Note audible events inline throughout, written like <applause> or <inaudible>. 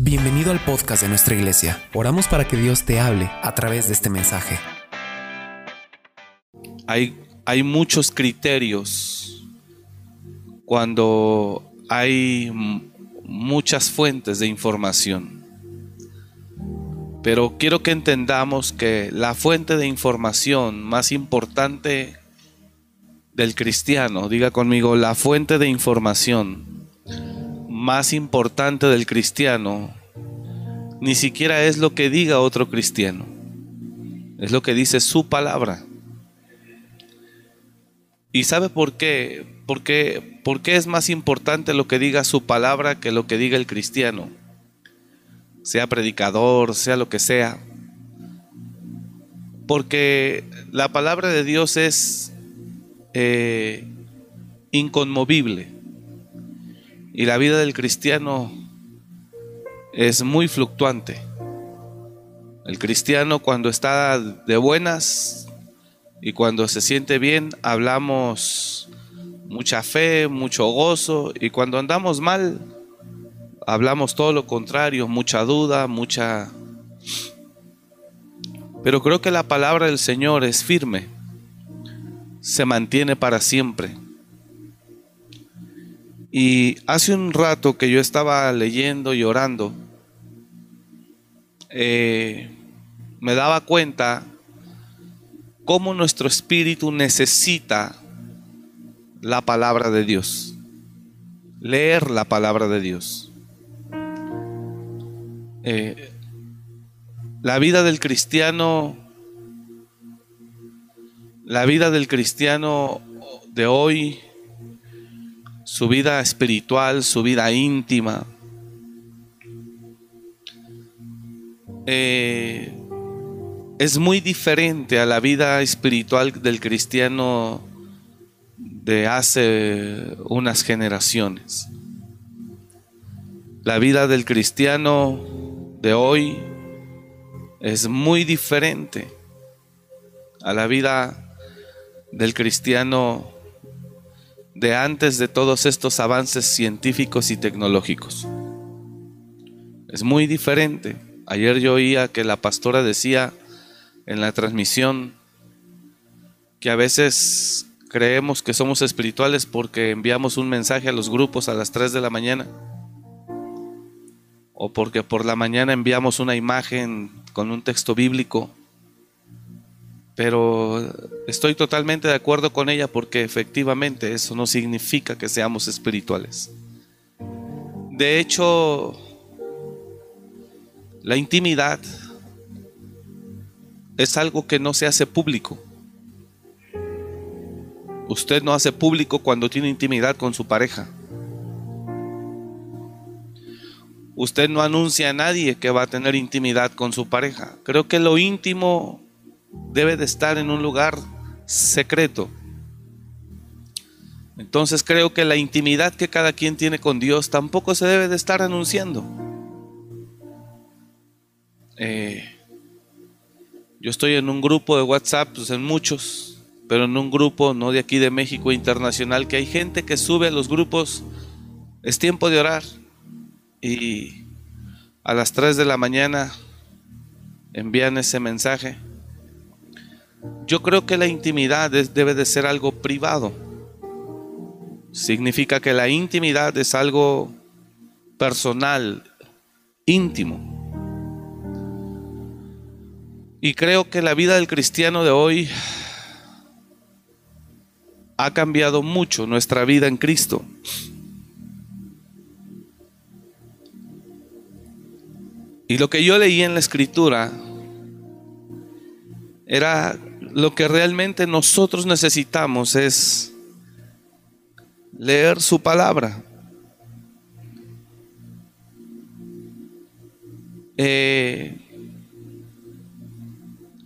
Bienvenido al podcast de nuestra iglesia. Oramos para que Dios te hable a través de este mensaje. Hay, hay muchos criterios cuando hay muchas fuentes de información. Pero quiero que entendamos que la fuente de información más importante del cristiano, diga conmigo, la fuente de información más importante del cristiano ni siquiera es lo que diga otro cristiano, es lo que dice su palabra. ¿Y sabe por qué? Porque, ¿Por qué es más importante lo que diga su palabra que lo que diga el cristiano? Sea predicador, sea lo que sea. Porque la palabra de Dios es eh, inconmovible. Y la vida del cristiano es muy fluctuante. El cristiano cuando está de buenas y cuando se siente bien hablamos mucha fe, mucho gozo y cuando andamos mal hablamos todo lo contrario, mucha duda, mucha... Pero creo que la palabra del Señor es firme, se mantiene para siempre. Y hace un rato que yo estaba leyendo y orando, eh, me daba cuenta cómo nuestro espíritu necesita la palabra de Dios, leer la palabra de Dios. Eh, la vida del cristiano, la vida del cristiano de hoy su vida espiritual, su vida íntima. Eh, es muy diferente a la vida espiritual del cristiano de hace unas generaciones. La vida del cristiano de hoy es muy diferente a la vida del cristiano de antes de todos estos avances científicos y tecnológicos. Es muy diferente. Ayer yo oía que la pastora decía en la transmisión que a veces creemos que somos espirituales porque enviamos un mensaje a los grupos a las 3 de la mañana o porque por la mañana enviamos una imagen con un texto bíblico pero estoy totalmente de acuerdo con ella porque efectivamente eso no significa que seamos espirituales. De hecho, la intimidad es algo que no se hace público. Usted no hace público cuando tiene intimidad con su pareja. Usted no anuncia a nadie que va a tener intimidad con su pareja. Creo que lo íntimo debe de estar en un lugar secreto. Entonces creo que la intimidad que cada quien tiene con Dios tampoco se debe de estar anunciando. Eh, yo estoy en un grupo de WhatsApp, pues en muchos, pero en un grupo no de aquí de México internacional, que hay gente que sube a los grupos, es tiempo de orar y a las 3 de la mañana envían ese mensaje yo creo que la intimidad debe de ser algo privado. Significa que la intimidad es algo personal, íntimo. Y creo que la vida del cristiano de hoy ha cambiado mucho nuestra vida en Cristo. Y lo que yo leí en la escritura era lo que realmente nosotros necesitamos es leer su palabra. Eh,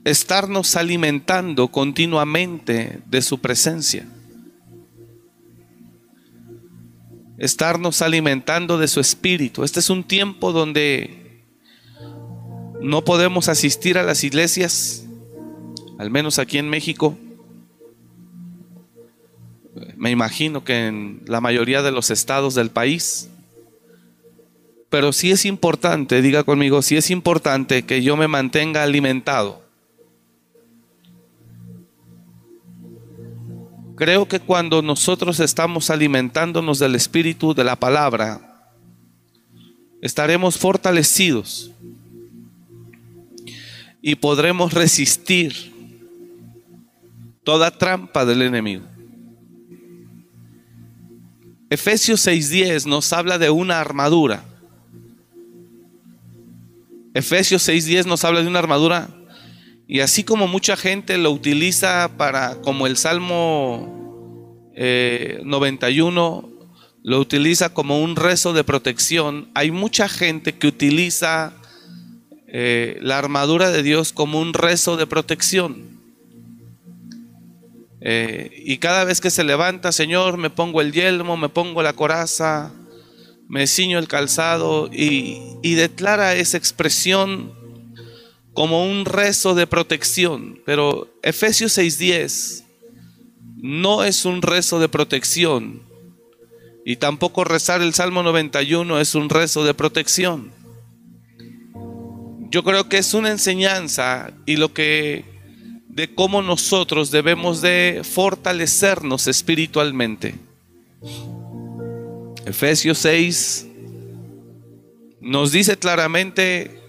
estarnos alimentando continuamente de su presencia. Estarnos alimentando de su espíritu. Este es un tiempo donde no podemos asistir a las iglesias al menos aquí en México, me imagino que en la mayoría de los estados del país, pero sí es importante, diga conmigo, sí es importante que yo me mantenga alimentado. Creo que cuando nosotros estamos alimentándonos del Espíritu, de la palabra, estaremos fortalecidos y podremos resistir toda trampa del enemigo. Efesios 6:10 nos habla de una armadura. Efesios 6:10 nos habla de una armadura y así como mucha gente lo utiliza para, como el Salmo 91 eh, lo utiliza como un rezo de protección, hay mucha gente que utiliza eh, la armadura de Dios como un rezo de protección. Eh, y cada vez que se levanta, Señor, me pongo el yelmo, me pongo la coraza, me ciño el calzado y, y declara esa expresión como un rezo de protección. Pero Efesios 6:10 no es un rezo de protección. Y tampoco rezar el Salmo 91 es un rezo de protección. Yo creo que es una enseñanza y lo que de cómo nosotros debemos de fortalecernos espiritualmente. Efesios 6 nos dice claramente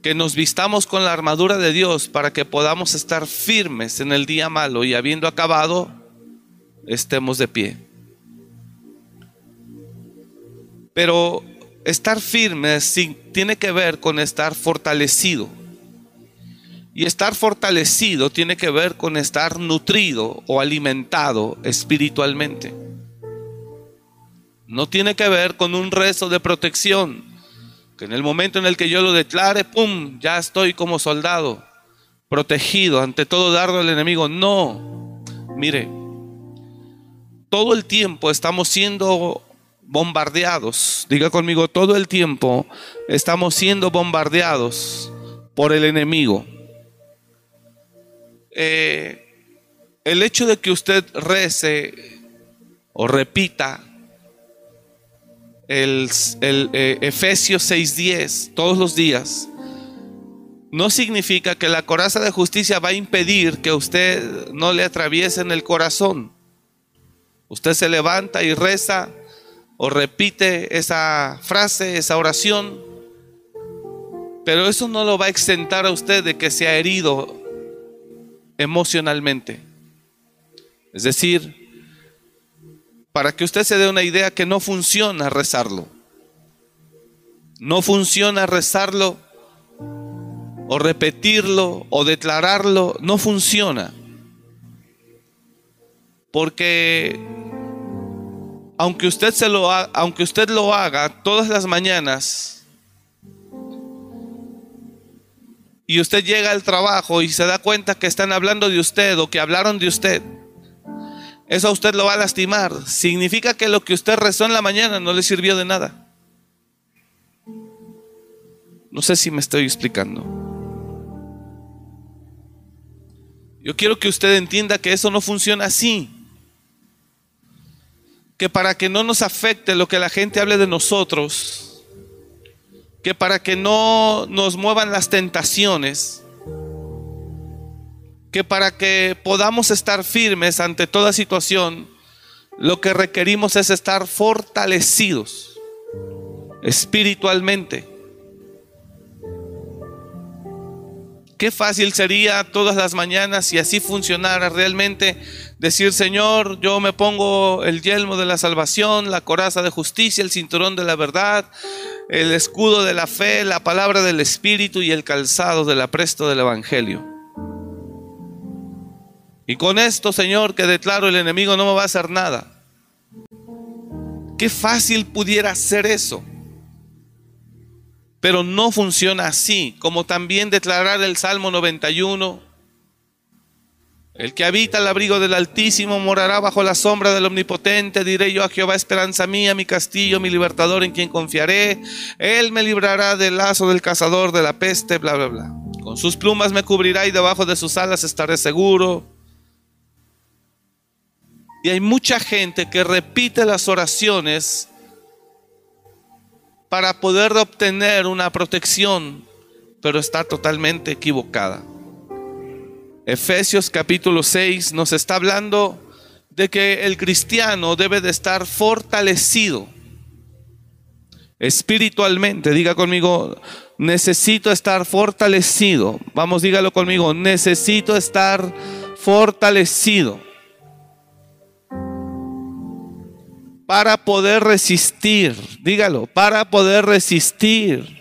que nos vistamos con la armadura de Dios para que podamos estar firmes en el día malo y habiendo acabado, estemos de pie. Pero estar firmes tiene que ver con estar fortalecido. Y estar fortalecido tiene que ver con estar nutrido o alimentado espiritualmente. No tiene que ver con un rezo de protección, que en el momento en el que yo lo declare, ¡pum!, ya estoy como soldado, protegido ante todo dardo del enemigo. No, mire, todo el tiempo estamos siendo bombardeados. Diga conmigo, todo el tiempo estamos siendo bombardeados por el enemigo. Eh, el hecho de que usted rece o repita el, el eh, Efesios 6:10 todos los días, no significa que la coraza de justicia va a impedir que usted no le atraviese en el corazón. Usted se levanta y reza o repite esa frase, esa oración, pero eso no lo va a exentar a usted de que sea herido emocionalmente. Es decir, para que usted se dé una idea que no funciona rezarlo. No funciona rezarlo o repetirlo o declararlo, no funciona. Porque aunque usted se lo aunque usted lo haga todas las mañanas, y usted llega al trabajo y se da cuenta que están hablando de usted o que hablaron de usted, eso a usted lo va a lastimar. Significa que lo que usted rezó en la mañana no le sirvió de nada. No sé si me estoy explicando. Yo quiero que usted entienda que eso no funciona así. Que para que no nos afecte lo que la gente hable de nosotros, que para que no nos muevan las tentaciones, que para que podamos estar firmes ante toda situación, lo que requerimos es estar fortalecidos espiritualmente. Qué fácil sería todas las mañanas si así funcionara realmente decir, Señor, yo me pongo el yelmo de la salvación, la coraza de justicia, el cinturón de la verdad, el escudo de la fe, la palabra del Espíritu y el calzado del apresto del Evangelio. Y con esto, Señor, que declaro el enemigo no me va a hacer nada. Qué fácil pudiera ser eso. Pero no funciona así, como también declarar el Salmo 91. El que habita el abrigo del Altísimo morará bajo la sombra del Omnipotente. Diré yo a Jehová, esperanza mía, mi castillo, mi libertador en quien confiaré. Él me librará del lazo del cazador, de la peste, bla, bla, bla. Con sus plumas me cubrirá y debajo de sus alas estaré seguro. Y hay mucha gente que repite las oraciones para poder obtener una protección, pero está totalmente equivocada. Efesios capítulo 6 nos está hablando de que el cristiano debe de estar fortalecido espiritualmente. Diga conmigo, necesito estar fortalecido. Vamos, dígalo conmigo, necesito estar fortalecido para poder resistir. Dígalo, para poder resistir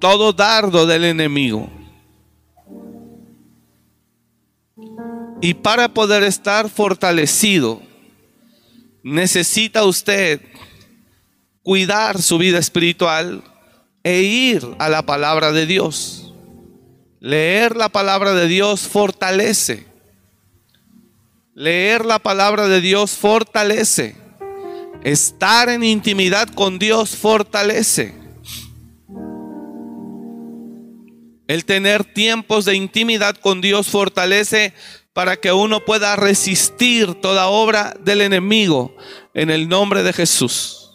todo dardo del enemigo. Y para poder estar fortalecido, necesita usted cuidar su vida espiritual e ir a la palabra de Dios. Leer la palabra de Dios fortalece. Leer la palabra de Dios fortalece. Estar en intimidad con Dios fortalece. El tener tiempos de intimidad con Dios fortalece para que uno pueda resistir toda obra del enemigo en el nombre de Jesús.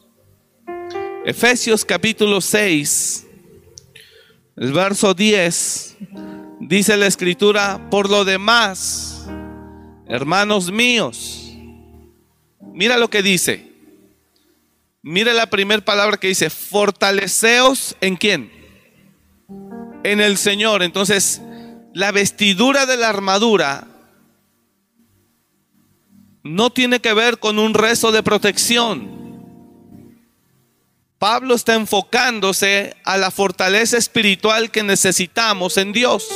Efesios capítulo 6, el verso 10, dice la escritura, por lo demás, hermanos míos, mira lo que dice. Mira la primera palabra que dice, fortaleceos en quién? En el Señor. Entonces, la vestidura de la armadura no tiene que ver con un rezo de protección Pablo está enfocándose a la fortaleza espiritual que necesitamos en Dios.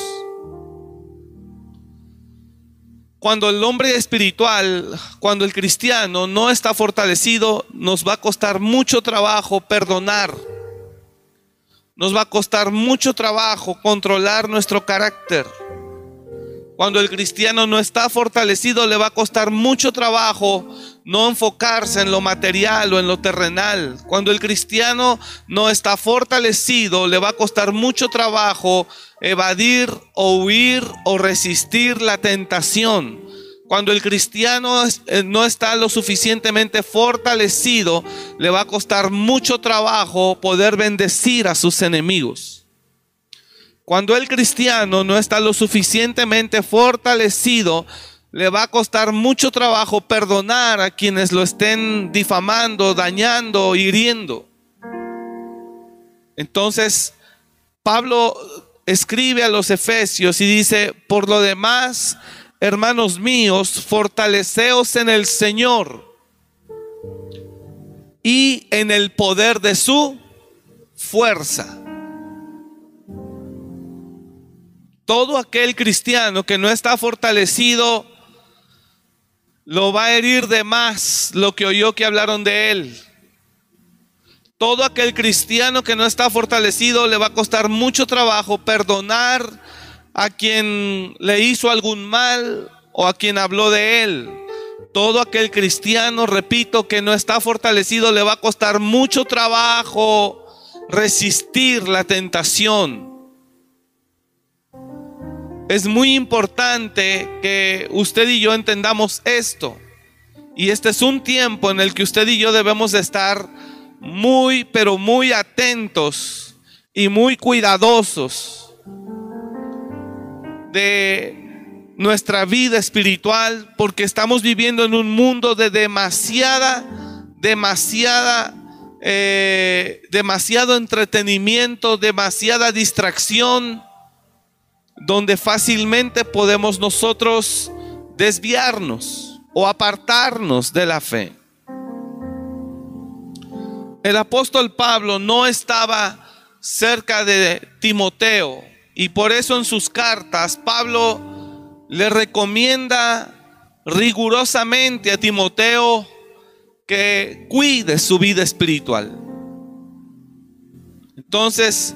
Cuando el hombre espiritual, cuando el cristiano no está fortalecido, nos va a costar mucho trabajo perdonar. Nos va a costar mucho trabajo controlar nuestro carácter. Cuando el cristiano no está fortalecido, le va a costar mucho trabajo no enfocarse en lo material o en lo terrenal. Cuando el cristiano no está fortalecido, le va a costar mucho trabajo evadir o huir o resistir la tentación. Cuando el cristiano eh, no está lo suficientemente fortalecido, le va a costar mucho trabajo poder bendecir a sus enemigos. Cuando el cristiano no está lo suficientemente fortalecido, le va a costar mucho trabajo perdonar a quienes lo estén difamando, dañando, hiriendo. Entonces, Pablo escribe a los efesios y dice, por lo demás, hermanos míos, fortaleceos en el Señor y en el poder de su fuerza. Todo aquel cristiano que no está fortalecido lo va a herir de más lo que oyó que hablaron de él. Todo aquel cristiano que no está fortalecido le va a costar mucho trabajo perdonar a quien le hizo algún mal o a quien habló de él. Todo aquel cristiano, repito, que no está fortalecido le va a costar mucho trabajo resistir la tentación. Es muy importante que usted y yo entendamos esto. Y este es un tiempo en el que usted y yo debemos estar muy, pero muy atentos y muy cuidadosos de nuestra vida espiritual porque estamos viviendo en un mundo de demasiada, demasiada, eh, demasiado entretenimiento, demasiada distracción donde fácilmente podemos nosotros desviarnos o apartarnos de la fe. El apóstol Pablo no estaba cerca de Timoteo y por eso en sus cartas Pablo le recomienda rigurosamente a Timoteo que cuide su vida espiritual. Entonces,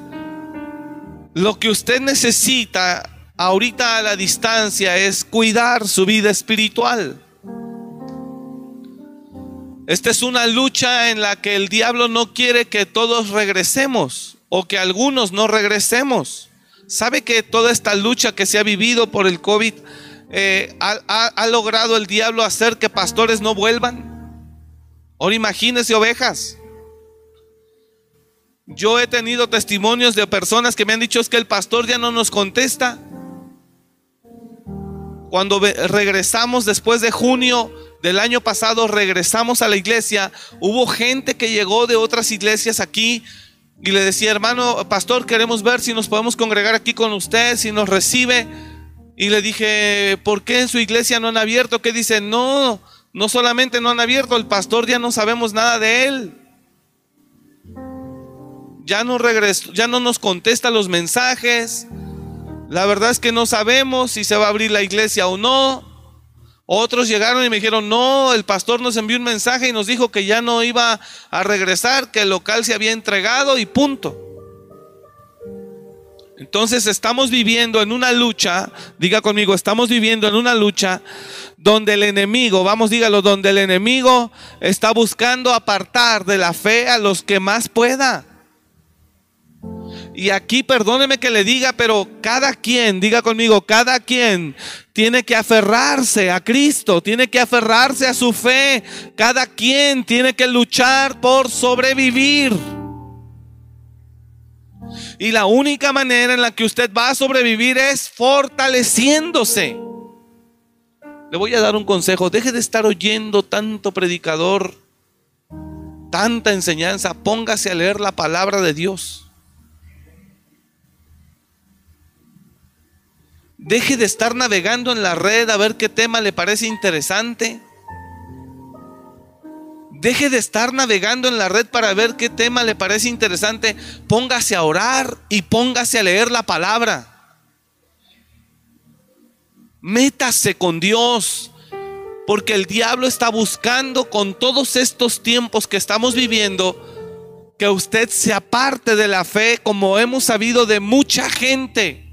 lo que usted necesita ahorita a la distancia es cuidar su vida espiritual. Esta es una lucha en la que el diablo no quiere que todos regresemos o que algunos no regresemos. ¿Sabe que toda esta lucha que se ha vivido por el COVID eh, ha, ha logrado el diablo hacer que pastores no vuelvan? Ahora imagínese ovejas. Yo he tenido testimonios de personas que me han dicho es que el pastor ya no nos contesta. Cuando regresamos después de junio del año pasado, regresamos a la iglesia, hubo gente que llegó de otras iglesias aquí y le decía, hermano, pastor, queremos ver si nos podemos congregar aquí con usted, si nos recibe. Y le dije, ¿por qué en su iglesia no han abierto? Que dice, no, no solamente no han abierto, el pastor ya no sabemos nada de él. Ya no ya no nos contesta los mensajes. La verdad es que no sabemos si se va a abrir la iglesia o no. Otros llegaron y me dijeron, no, el pastor nos envió un mensaje y nos dijo que ya no iba a regresar, que el local se había entregado y punto. Entonces estamos viviendo en una lucha, diga conmigo, estamos viviendo en una lucha donde el enemigo, vamos dígalo, donde el enemigo está buscando apartar de la fe a los que más pueda. Y aquí perdóneme que le diga, pero cada quien, diga conmigo, cada quien tiene que aferrarse a Cristo, tiene que aferrarse a su fe. Cada quien tiene que luchar por sobrevivir. Y la única manera en la que usted va a sobrevivir es fortaleciéndose. Le voy a dar un consejo, deje de estar oyendo tanto predicador, tanta enseñanza, póngase a leer la palabra de Dios. Deje de estar navegando en la red a ver qué tema le parece interesante. Deje de estar navegando en la red para ver qué tema le parece interesante. Póngase a orar y póngase a leer la palabra. Métase con Dios. Porque el diablo está buscando con todos estos tiempos que estamos viviendo que usted se aparte de la fe como hemos sabido de mucha gente.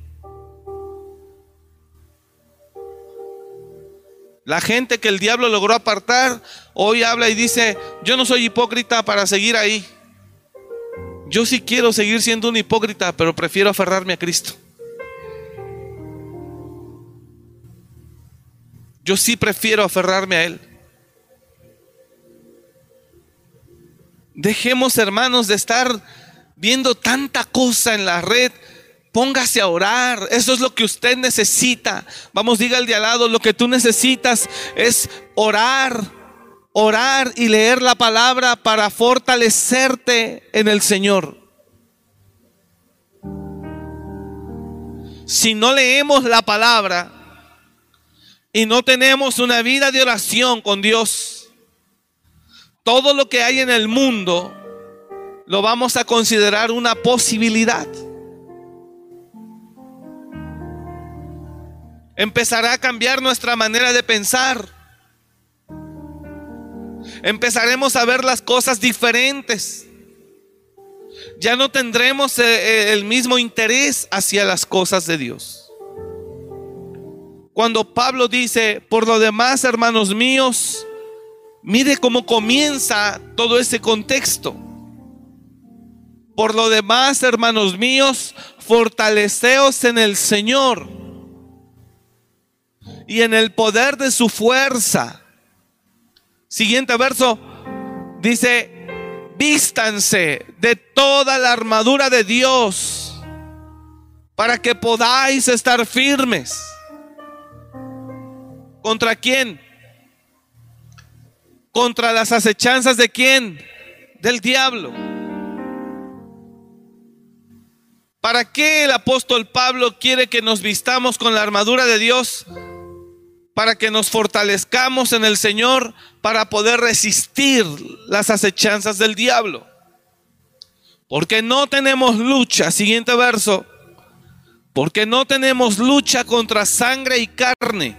La gente que el diablo logró apartar, hoy habla y dice, yo no soy hipócrita para seguir ahí. Yo sí quiero seguir siendo un hipócrita, pero prefiero aferrarme a Cristo. Yo sí prefiero aferrarme a Él. Dejemos, hermanos, de estar viendo tanta cosa en la red Póngase a orar. Eso es lo que usted necesita. Vamos, diga al de al lado, lo que tú necesitas es orar, orar y leer la palabra para fortalecerte en el Señor. Si no leemos la palabra y no tenemos una vida de oración con Dios, todo lo que hay en el mundo lo vamos a considerar una posibilidad. Empezará a cambiar nuestra manera de pensar. Empezaremos a ver las cosas diferentes. Ya no tendremos eh, eh, el mismo interés hacia las cosas de Dios. Cuando Pablo dice, por lo demás, hermanos míos, mire cómo comienza todo ese contexto. Por lo demás, hermanos míos, fortaleceos en el Señor y en el poder de su fuerza. Siguiente verso dice, vístanse de toda la armadura de Dios para que podáis estar firmes. ¿Contra quién? ¿Contra las acechanzas de quién? Del diablo. ¿Para qué el apóstol Pablo quiere que nos vistamos con la armadura de Dios? Para que nos fortalezcamos en el Señor para poder resistir las acechanzas del diablo. Porque no tenemos lucha, siguiente verso, porque no tenemos lucha contra sangre y carne,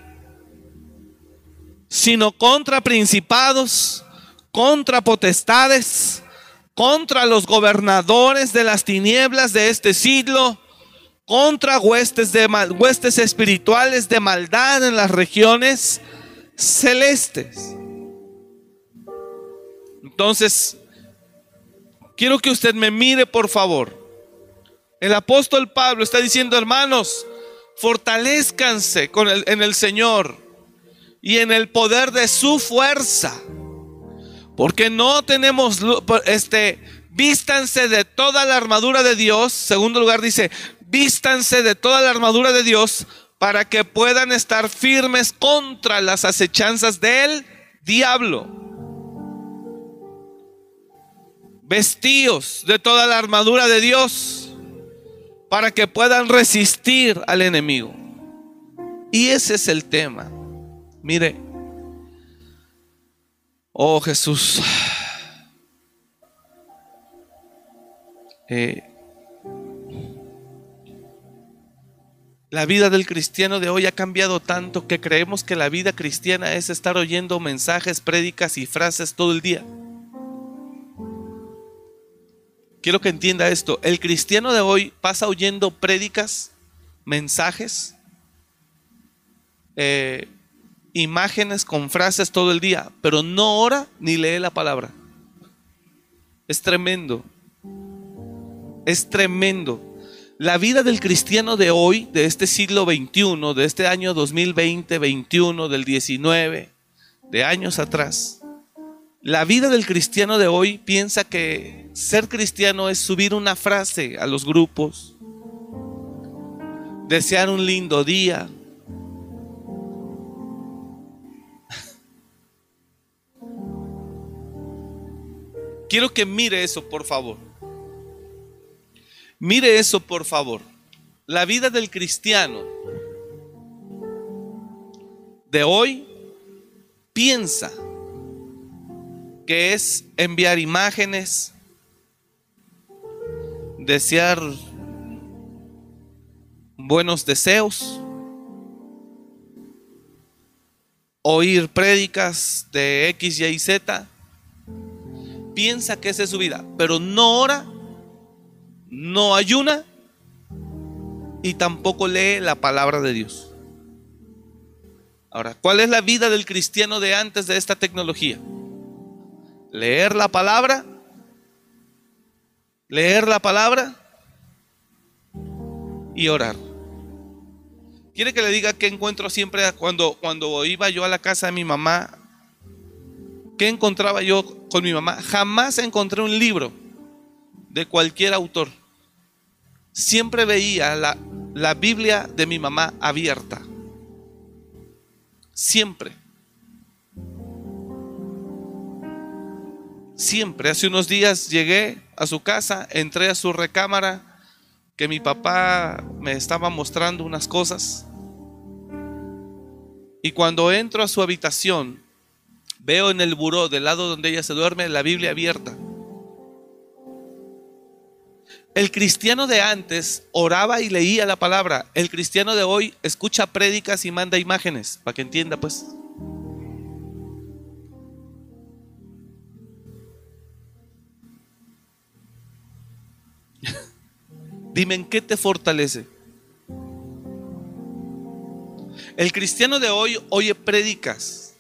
sino contra principados, contra potestades, contra los gobernadores de las tinieblas de este siglo contra huestes, espirituales de maldad en las regiones celestes. Entonces, quiero que usted me mire, por favor. El apóstol Pablo está diciendo, hermanos, fortalezcanse con en el Señor y en el poder de su fuerza. Porque no tenemos este vístanse de toda la armadura de Dios. Segundo lugar dice, vístanse de toda la armadura de Dios para que puedan estar firmes contra las acechanzas del diablo. Vestíos de toda la armadura de Dios para que puedan resistir al enemigo. Y ese es el tema. Mire, oh Jesús, <sighs> eh, La vida del cristiano de hoy ha cambiado tanto que creemos que la vida cristiana es estar oyendo mensajes, prédicas y frases todo el día. Quiero que entienda esto. El cristiano de hoy pasa oyendo prédicas, mensajes, eh, imágenes con frases todo el día, pero no ora ni lee la palabra. Es tremendo. Es tremendo. La vida del cristiano de hoy, de este siglo XXI, de este año 2020, 21, del 19, de años atrás, la vida del cristiano de hoy piensa que ser cristiano es subir una frase a los grupos, desear un lindo día. <laughs> Quiero que mire eso, por favor. Mire eso, por favor. La vida del cristiano de hoy piensa que es enviar imágenes, desear buenos deseos, oír prédicas de X, Y, Z. Piensa que esa es su vida, pero no ora no ayuna y tampoco lee la palabra de Dios. Ahora, ¿cuál es la vida del cristiano de antes de esta tecnología? Leer la palabra, leer la palabra y orar. ¿Quiere que le diga qué encuentro siempre cuando, cuando iba yo a la casa de mi mamá? ¿Qué encontraba yo con mi mamá? Jamás encontré un libro de cualquier autor. Siempre veía la, la Biblia de mi mamá abierta. Siempre. Siempre. Hace unos días llegué a su casa, entré a su recámara, que mi papá me estaba mostrando unas cosas. Y cuando entro a su habitación, veo en el buró del lado donde ella se duerme la Biblia abierta. El cristiano de antes oraba y leía la palabra. El cristiano de hoy escucha prédicas y manda imágenes, para que entienda pues. <laughs> Dime en qué te fortalece. El cristiano de hoy oye prédicas.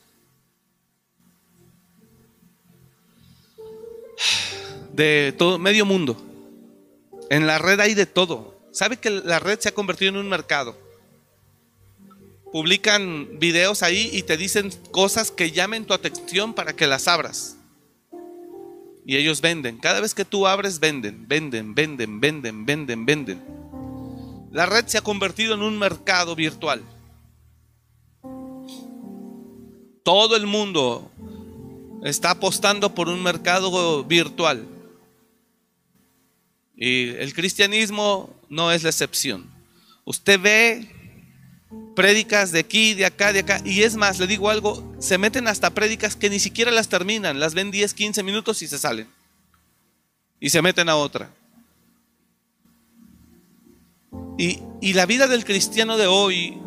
<sighs> De todo medio mundo. En la red hay de todo. ¿Sabe que la red se ha convertido en un mercado? Publican videos ahí y te dicen cosas que llamen tu atención para que las abras. Y ellos venden. Cada vez que tú abres, venden, venden, venden, venden, venden, venden. La red se ha convertido en un mercado virtual. Todo el mundo está apostando por un mercado virtual. Y el cristianismo no es la excepción. Usted ve prédicas de aquí, de acá, de acá. Y es más, le digo algo, se meten hasta prédicas que ni siquiera las terminan. Las ven 10, 15 minutos y se salen. Y se meten a otra. Y, y la vida del cristiano de hoy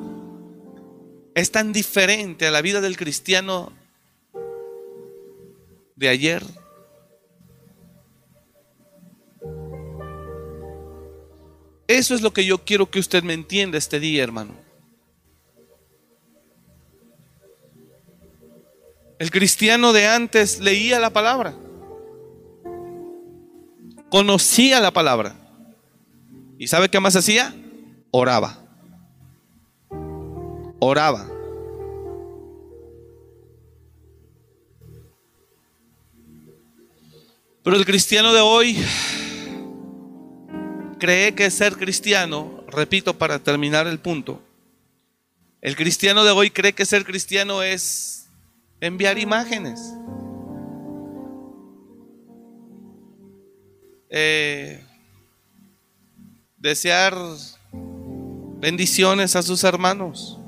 es tan diferente a la vida del cristiano de ayer. Eso es lo que yo quiero que usted me entienda este día, hermano. El cristiano de antes leía la palabra, conocía la palabra. ¿Y sabe qué más hacía? Oraba. Oraba. Pero el cristiano de hoy cree que ser cristiano, repito para terminar el punto, el cristiano de hoy cree que ser cristiano es enviar imágenes. Eh, desear bendiciones a sus hermanos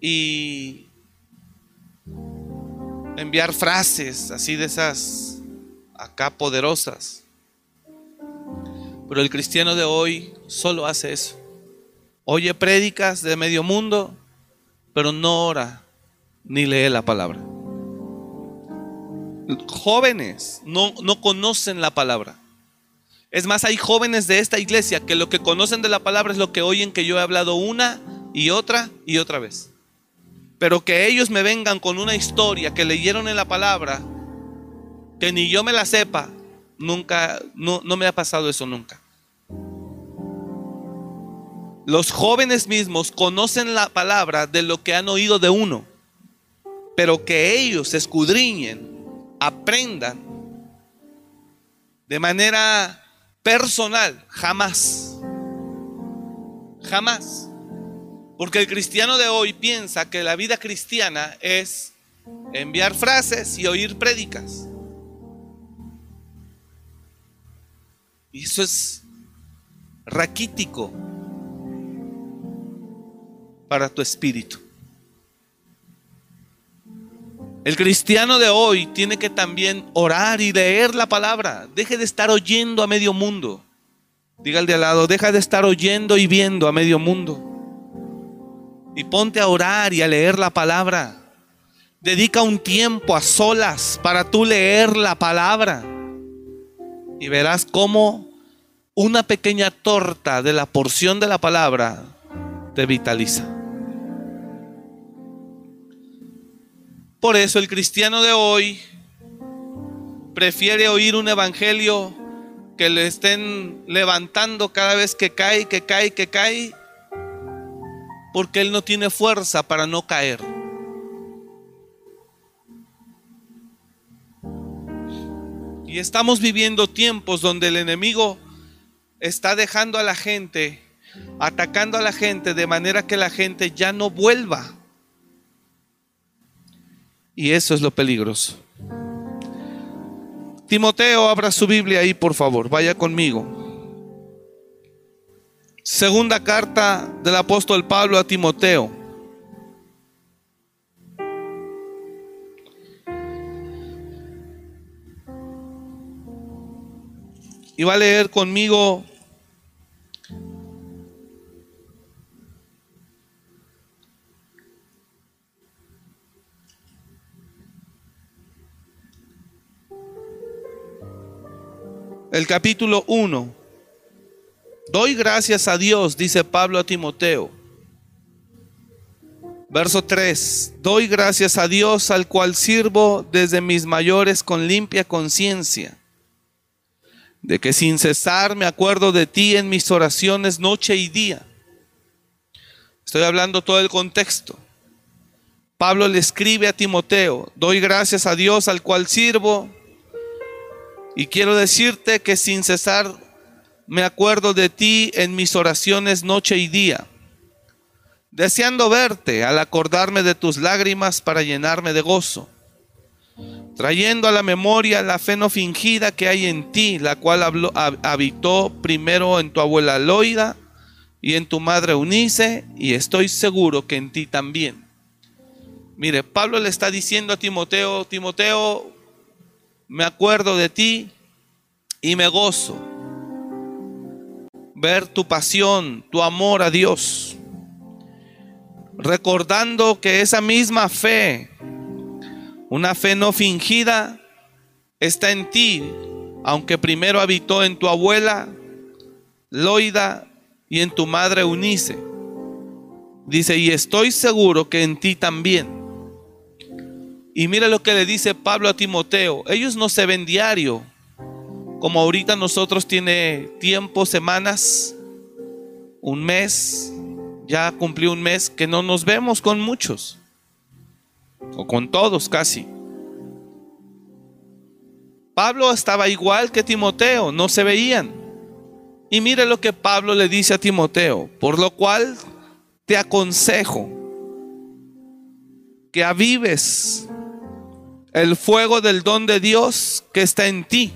y enviar frases así de esas acá poderosas. Pero el cristiano de hoy solo hace eso. Oye prédicas de medio mundo, pero no ora ni lee la palabra. Jóvenes no, no conocen la palabra. Es más, hay jóvenes de esta iglesia que lo que conocen de la palabra es lo que oyen que yo he hablado una y otra y otra vez. Pero que ellos me vengan con una historia que leyeron en la palabra, que ni yo me la sepa, nunca, no, no me ha pasado eso nunca. Los jóvenes mismos conocen la palabra de lo que han oído de uno, pero que ellos escudriñen, aprendan de manera personal, jamás. Jamás. Porque el cristiano de hoy piensa que la vida cristiana es enviar frases y oír prédicas. Y eso es raquítico para tu espíritu. El cristiano de hoy tiene que también orar y leer la palabra. Deje de estar oyendo a medio mundo. Diga al de al lado, deja de estar oyendo y viendo a medio mundo. Y ponte a orar y a leer la palabra. Dedica un tiempo a solas para tú leer la palabra. Y verás cómo una pequeña torta de la porción de la palabra te vitaliza. Por eso el cristiano de hoy prefiere oír un evangelio que le estén levantando cada vez que cae, que cae, que cae, porque él no tiene fuerza para no caer. Y estamos viviendo tiempos donde el enemigo está dejando a la gente, atacando a la gente de manera que la gente ya no vuelva y eso es lo peligroso. Timoteo, abra su Biblia ahí, por favor. Vaya conmigo. Segunda carta del apóstol Pablo a Timoteo. Y va a leer conmigo el capítulo 1. Doy gracias a Dios, dice Pablo a Timoteo. Verso 3. Doy gracias a Dios al cual sirvo desde mis mayores con limpia conciencia, de que sin cesar me acuerdo de ti en mis oraciones noche y día. Estoy hablando todo el contexto. Pablo le escribe a Timoteo, doy gracias a Dios al cual sirvo y quiero decirte que sin cesar me acuerdo de ti en mis oraciones noche y día, deseando verte al acordarme de tus lágrimas para llenarme de gozo, trayendo a la memoria la fe no fingida que hay en ti, la cual habitó primero en tu abuela Loida y en tu madre Unice, y estoy seguro que en ti también. Mire, Pablo le está diciendo a Timoteo, Timoteo, me acuerdo de ti y me gozo. Ver tu pasión, tu amor a Dios. Recordando que esa misma fe, una fe no fingida, está en ti, aunque primero habitó en tu abuela Loida y en tu madre Unice. Dice, y estoy seguro que en ti también. Y mira lo que le dice Pablo a Timoteo. Ellos no se ven diario. Como ahorita nosotros tiene tiempo, semanas, un mes, ya cumplió un mes que no nos vemos con muchos. O con todos casi. Pablo estaba igual que Timoteo, no se veían. Y mire lo que Pablo le dice a Timoteo, por lo cual te aconsejo que avives el fuego del don de Dios que está en ti,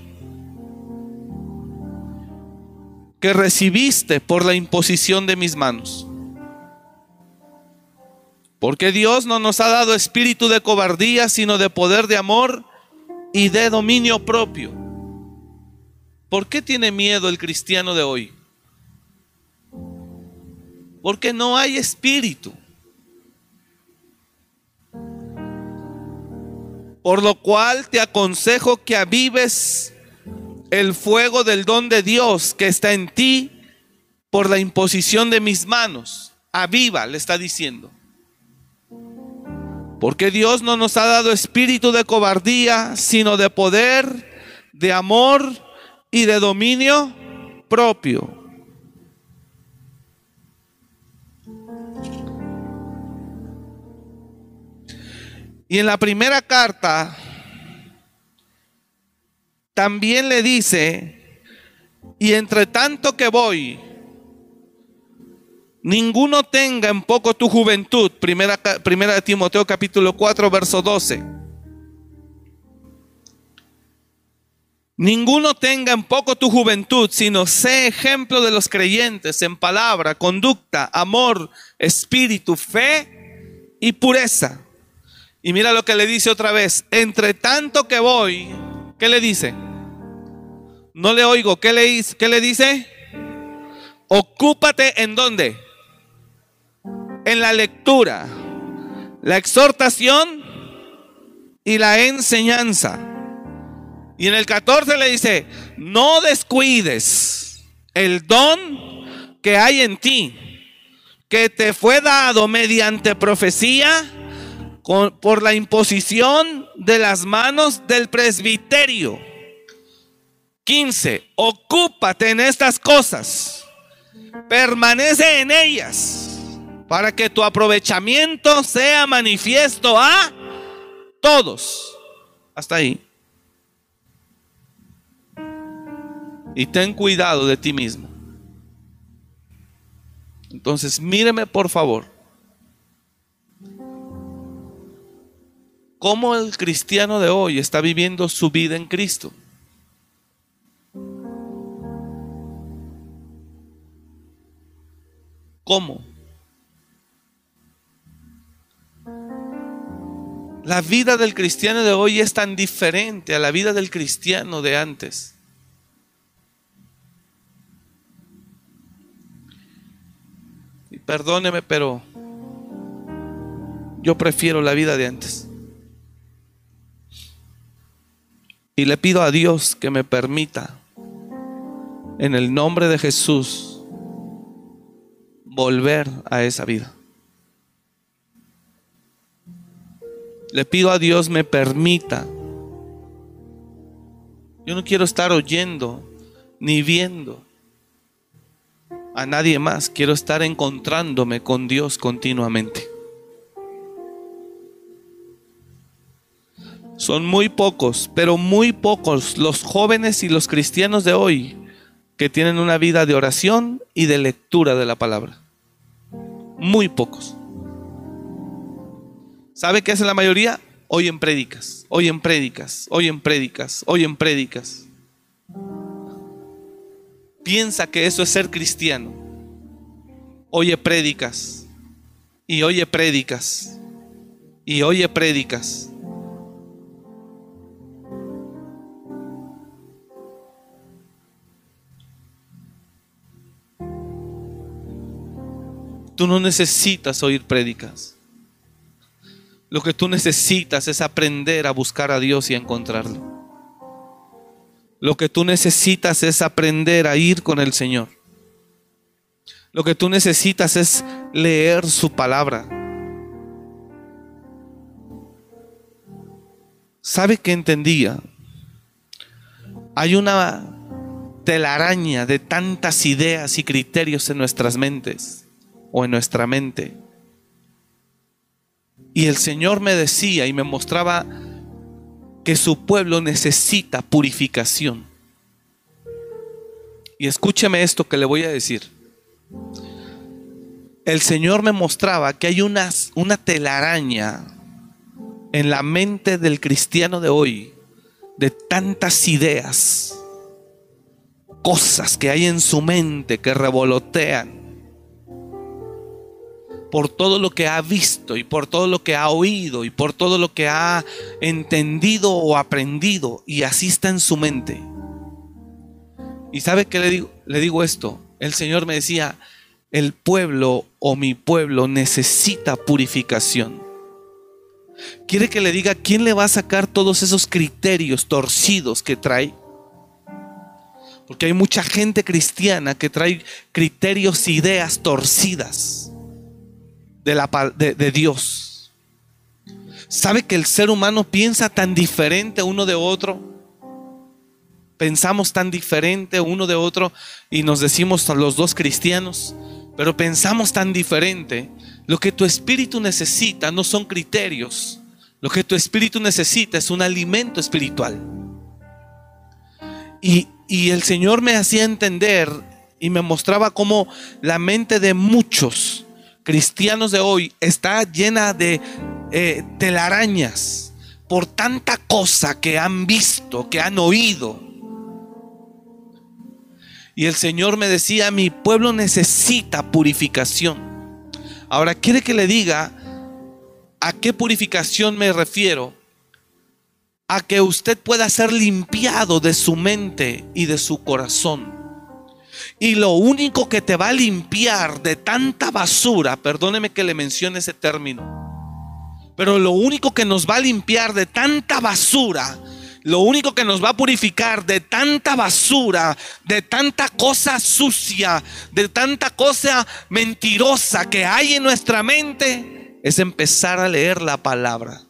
que recibiste por la imposición de mis manos. Porque Dios no nos ha dado espíritu de cobardía, sino de poder de amor y de dominio propio. ¿Por qué tiene miedo el cristiano de hoy? Porque no hay espíritu. Por lo cual te aconsejo que avives el fuego del don de Dios que está en ti por la imposición de mis manos. Aviva, le está diciendo. Porque Dios no nos ha dado espíritu de cobardía, sino de poder, de amor y de dominio propio. Y en la primera carta también le dice, y entre tanto que voy, ninguno tenga en poco tu juventud. Primera, primera de Timoteo capítulo 4, verso 12. Ninguno tenga en poco tu juventud, sino sé ejemplo de los creyentes en palabra, conducta, amor, espíritu, fe y pureza. Y mira lo que le dice otra vez. Entre tanto que voy, ¿qué le dice? No le oigo. ¿Qué le, qué le dice? Ocúpate en dónde? En la lectura, la exhortación y la enseñanza. Y en el 14 le dice, no descuides el don que hay en ti, que te fue dado mediante profecía por la imposición de las manos del presbiterio. 15. Ocúpate en estas cosas. Permanece en ellas para que tu aprovechamiento sea manifiesto a todos. Hasta ahí. Y ten cuidado de ti mismo. Entonces, míreme por favor. Cómo el cristiano de hoy está viviendo su vida en Cristo. ¿Cómo? La vida del cristiano de hoy es tan diferente a la vida del cristiano de antes. Y perdóneme, pero yo prefiero la vida de antes. Y le pido a Dios que me permita, en el nombre de Jesús, volver a esa vida. Le pido a Dios me permita. Yo no quiero estar oyendo ni viendo a nadie más. Quiero estar encontrándome con Dios continuamente. Son muy pocos, pero muy pocos los jóvenes y los cristianos de hoy que tienen una vida de oración y de lectura de la palabra. Muy pocos. ¿Sabe qué hace la mayoría? Hoy en prédicas, hoy en prédicas, hoy en prédicas, en prédicas. Piensa que eso es ser cristiano. Oye prédicas y oye prédicas y oye prédicas Tú no necesitas oír prédicas. Lo que tú necesitas es aprender a buscar a Dios y a encontrarlo. Lo que tú necesitas es aprender a ir con el Señor. Lo que tú necesitas es leer su palabra. ¿Sabe qué entendía? Hay una telaraña de tantas ideas y criterios en nuestras mentes o en nuestra mente. Y el Señor me decía y me mostraba que su pueblo necesita purificación. Y escúcheme esto que le voy a decir. El Señor me mostraba que hay una telaraña en la mente del cristiano de hoy de tantas ideas, cosas que hay en su mente que revolotean por todo lo que ha visto y por todo lo que ha oído y por todo lo que ha entendido o aprendido y así está en su mente. ¿Y sabe qué le digo? Le digo esto. El Señor me decía, el pueblo o mi pueblo necesita purificación. ¿Quiere que le diga quién le va a sacar todos esos criterios torcidos que trae? Porque hay mucha gente cristiana que trae criterios, ideas torcidas de, la, de, Dios. ¿Sabe que el ser humano piensa tan diferente uno de otro? Pensamos tan diferente uno de otro y nos decimos los dos cristianos, pero pensamos tan diferente. Lo que tu espíritu necesita no son criterios. Lo que tu espíritu necesita es un alimento espiritual. Y, y el Señor me hacía entender y me mostraba cómo la mente de muchos cristianos de hoy está llena de eh, telarañas por tanta cosa que han visto, que han oído. Y el Señor me decía, mi pueblo necesita purificación. Ahora, ¿quiere que le diga a qué purificación me refiero? A que usted pueda ser limpiado de su mente y de su corazón. Y lo único que te va a limpiar de tanta basura, perdóneme que le mencione ese término, pero lo único que nos va a limpiar de tanta basura, lo único que nos va a purificar de tanta basura, de tanta cosa sucia, de tanta cosa mentirosa que hay en nuestra mente, es empezar a leer la palabra.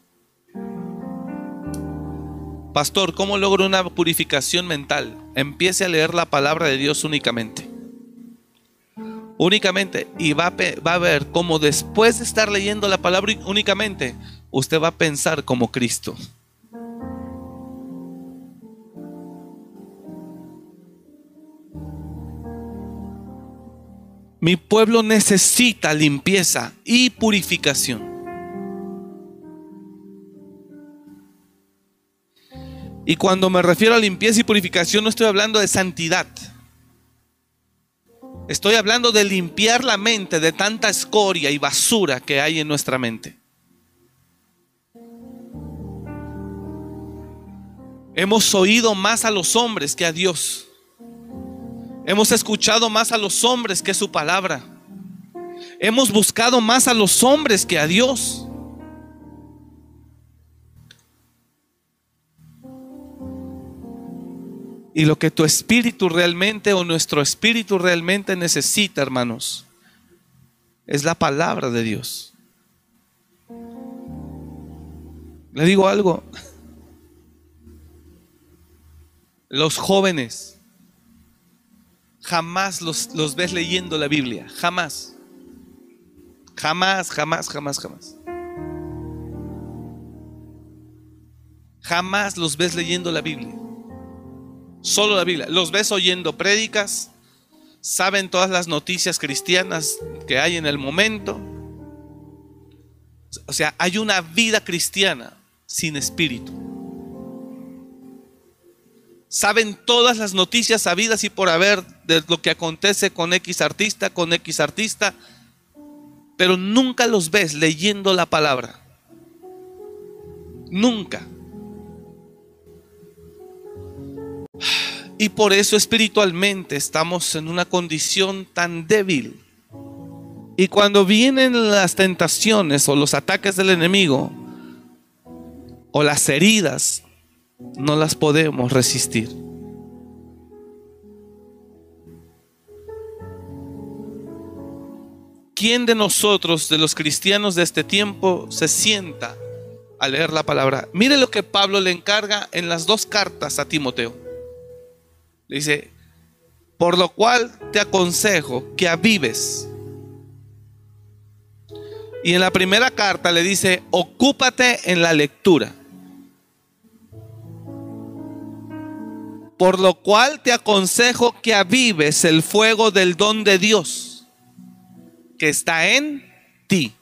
Pastor, ¿cómo logro una purificación mental? Empiece a leer la palabra de Dios únicamente. Únicamente. Y va a, ver cómo después de estar leyendo la palabra únicamente, usted va a pensar como Cristo. Mi pueblo necesita limpieza y purificación. Y cuando me refiero a limpieza y purificación no estoy hablando de santidad. Estoy hablando de limpiar la mente de tanta escoria y basura que hay en nuestra mente. Hemos oído más a los hombres que a Dios. Hemos escuchado más a los hombres que su palabra. Hemos buscado más a los hombres que a Dios. Y lo que tu espíritu realmente o nuestro espíritu realmente necesita, hermanos, es la palabra de Dios. Le digo algo. Los jóvenes jamás los, los ves leyendo la Biblia. Jamás. Jamás, jamás, jamás, jamás. Jamás los ves leyendo la Biblia. Solo la Biblia. Los ves oyendo prédicas, saben todas las noticias cristianas que hay en el momento. O sea, hay una vida cristiana sin espíritu. Saben todas las noticias sabidas y por haber de lo que acontece con X artista, con X artista, pero nunca los ves leyendo la palabra. Nunca. Y por eso espiritualmente estamos en una condición tan débil. Y cuando vienen las tentaciones o los ataques del enemigo o las heridas, no las podemos resistir. ¿Quién de nosotros, de los cristianos de este tiempo, se sienta a leer la palabra? Mire lo que Pablo le encarga en las dos cartas a Timoteo. Dice, por lo cual te aconsejo que avives. Y en la primera carta le dice, ocúpate en la lectura. Por lo cual te aconsejo que avives el fuego del don de Dios que está en ti.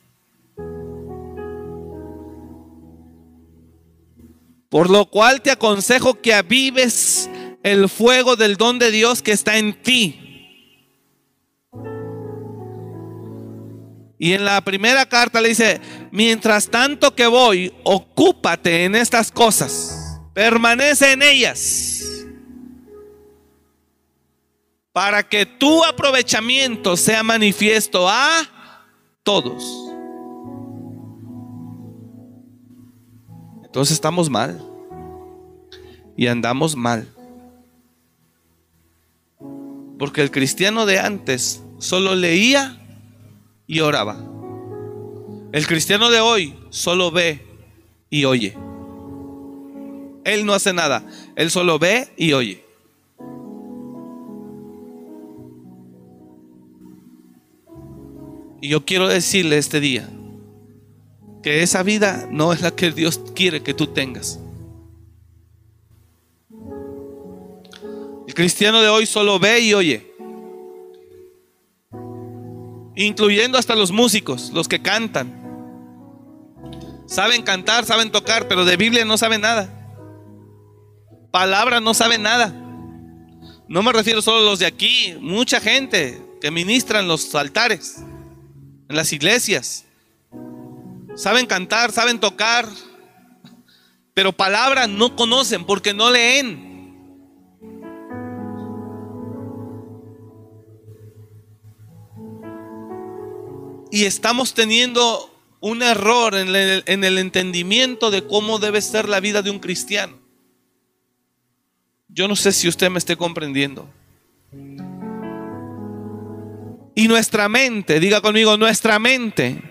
Por lo cual te aconsejo que avives el fuego del don de Dios que está en ti. Y en la primera carta le dice, mientras tanto que voy, ocúpate en estas cosas, permanece en ellas, para que tu aprovechamiento sea manifiesto a todos. Entonces estamos mal y andamos mal. Porque el cristiano de antes solo leía y oraba. El cristiano de hoy solo ve y oye. Él no hace nada, él solo ve y oye. Y yo quiero decirle este día que esa vida no es la que Dios quiere que tú tengas. Cristiano de hoy solo ve y oye incluyendo hasta los músicos, los que cantan. Saben cantar, saben tocar, pero de Biblia no saben nada. Palabra no saben nada. No me refiero solo a los de aquí, mucha gente que ministra en los altares, en las iglesias. Saben cantar, saben tocar, pero palabra no conocen porque no leen. Y estamos teniendo un error en el, en el, entendimiento de cómo debe ser la vida de un cristiano. Yo no sé si usted me esté comprendiendo. Y nuestra mente, diga conmigo, nuestra mente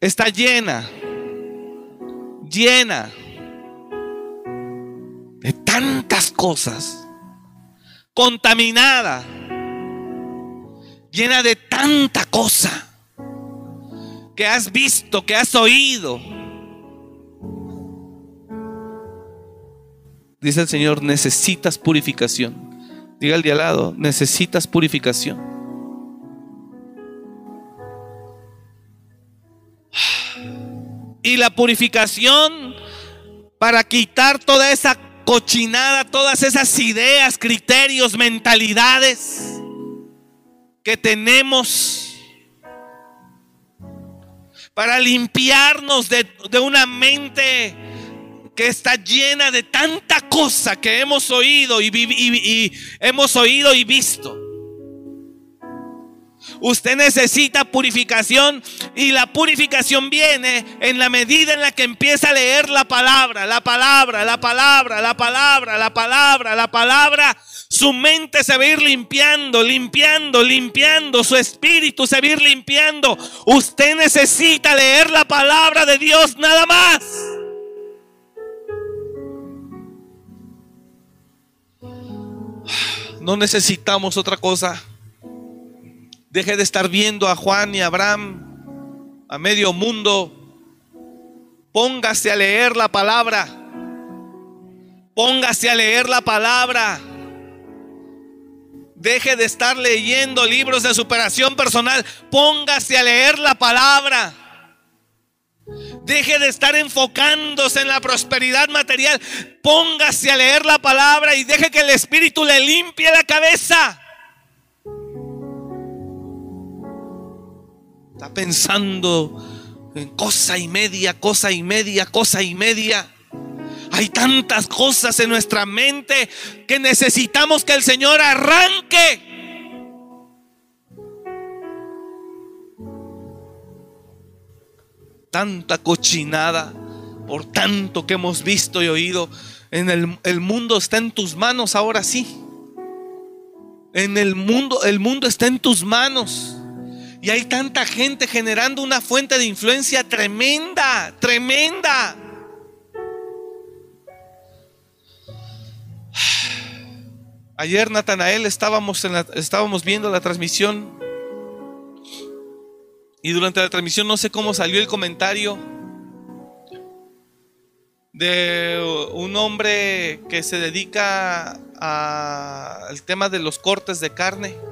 está llena, llena de tantas cosas, contaminada, llena de tanta cosa que has visto, que has oído. Dice el Señor, necesitas purificación. Diga al de al lado, necesitas purificación. Y la purificación para quitar toda esa cochinada, todas esas ideas, criterios, mentalidades que tenemos para limpiarnos de, una mente que está llena de tanta cosa que hemos oído y, y, hemos oído y visto. Usted necesita purificación y la purificación viene en la medida en la que empieza a leer la palabra, la palabra, la palabra, la palabra, la palabra, la palabra. Su mente se va a ir limpiando, limpiando, limpiando. Su espíritu se va a ir limpiando. Usted necesita leer la palabra de Dios nada más. No necesitamos otra cosa. Deje de estar viendo a Juan y a Abraham, a medio mundo. Póngase a leer la palabra. Póngase a leer la palabra. Deje de estar leyendo libros de superación personal. Póngase a leer la palabra. Deje de estar enfocándose en la prosperidad material. Póngase a leer la palabra y deje que el Espíritu le limpie la cabeza. Está pensando en cosa y media, cosa y media, cosa y media. Hay tantas cosas en nuestra mente que necesitamos que el Señor arranque. Tanta cochinada por tanto que hemos visto y oído. En el, el mundo está en tus manos ahora sí. En el mundo, el mundo está en tus manos. Y hay tanta gente generando una fuente de influencia tremenda, tremenda. Ayer, Natanael, estábamos, en estábamos viendo la transmisión y durante la transmisión no sé cómo salió el comentario de un hombre que se dedica al tema de los cortes de carne.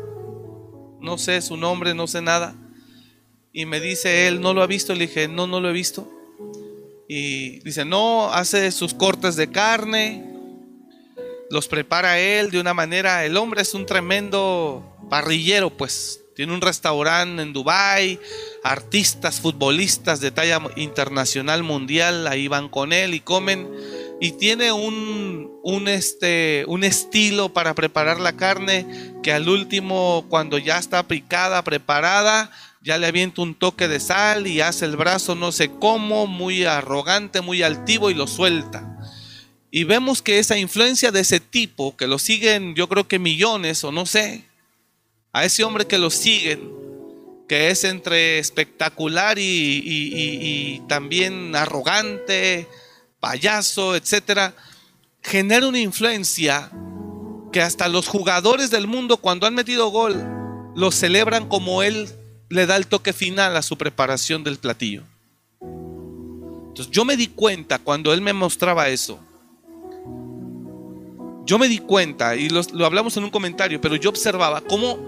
No sé su nombre, no sé nada. Y me dice él, ¿no lo ha visto? Le dije, no, no lo he visto. Y dice, no, hace sus cortes de carne, los prepara él de una manera, el hombre es un tremendo parrillero, pues tiene un restaurante en Dubai, artistas, futbolistas de talla internacional mundial, ahí van con él y comen y tiene un, un, este, un estilo para preparar la carne que al último, cuando ya está picada, preparada, ya le avienta un toque de sal y hace el brazo no sé cómo, muy arrogante, muy altivo y lo suelta. Y vemos que esa influencia de ese tipo, que lo siguen yo creo que millones o no sé, a ese hombre que lo siguen, que es entre espectacular y, y también arrogante, payaso, etcétera, genera una influencia que hasta los jugadores del mundo cuando han metido gol lo celebran como él le da el toque final a su preparación del platillo. Entonces yo me di cuenta cuando él me mostraba eso. Yo me di cuenta, y lo, hablamos en un comentario, pero yo observaba cómo,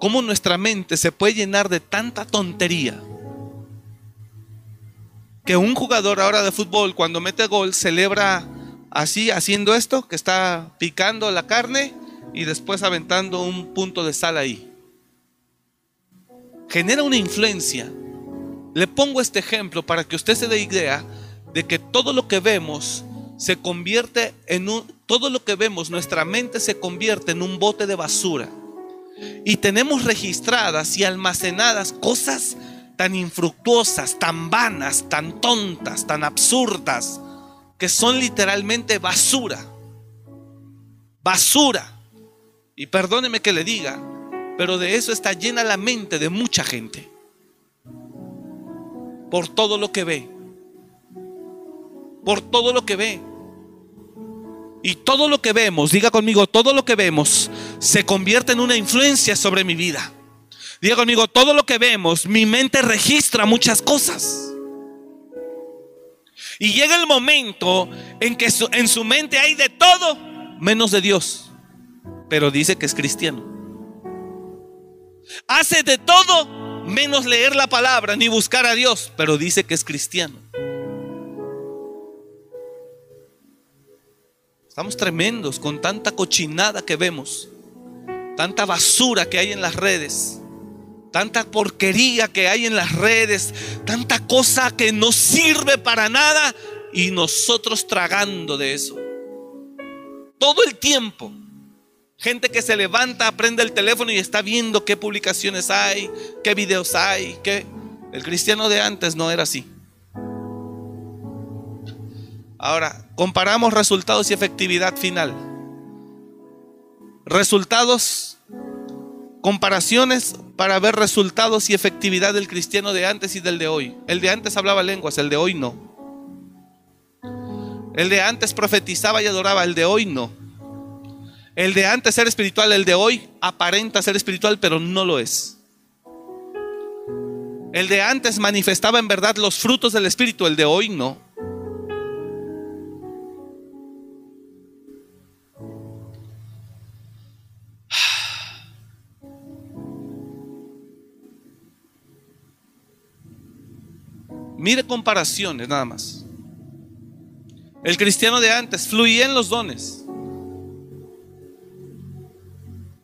cómo nuestra mente se puede llenar de tanta tontería. Que un jugador ahora de fútbol cuando mete gol celebra así, haciendo esto, que está picando la carne y después aventando un punto de sal ahí genera una influencia. Le pongo este ejemplo para que usted se dé idea de que todo lo que vemos se convierte en un, todo lo que vemos, nuestra mente se convierte en un bote de basura. Y tenemos registradas y almacenadas cosas tan infructuosas, tan vanas, tan tontas, tan absurdas, que son literalmente basura. Basura. Y perdóneme que le diga, pero de eso está llena la mente de mucha gente. Por todo lo que ve. Por todo lo que ve. Y todo lo que vemos, diga conmigo, todo lo que vemos se convierte en una influencia sobre mi vida. Diga conmigo, todo lo que vemos, mi mente registra muchas cosas. Y llega el momento en que en su mente hay de todo menos de Dios. Pero dice que es cristiano. Hace de todo menos leer la palabra ni buscar a Dios, pero dice que es cristiano. Estamos tremendos con tanta cochinada que vemos, tanta basura que hay en las redes, tanta porquería que hay en las redes, tanta cosa que no sirve para nada y nosotros tragando de eso. Todo el tiempo. Gente que se levanta, prende el teléfono y está viendo qué publicaciones hay, qué videos hay, qué... El cristiano de antes no era así. Ahora, comparamos resultados y efectividad final. Resultados, comparaciones para ver resultados y efectividad del cristiano de antes y del de hoy. El de antes hablaba lenguas, el de hoy no. El de antes profetizaba y adoraba, el de hoy no. El de antes ser espiritual, el de hoy aparenta ser espiritual, pero no lo es. El de antes manifestaba en verdad los frutos del Espíritu, el de hoy no. Mire comparaciones nada más. El cristiano de antes fluía en los dones.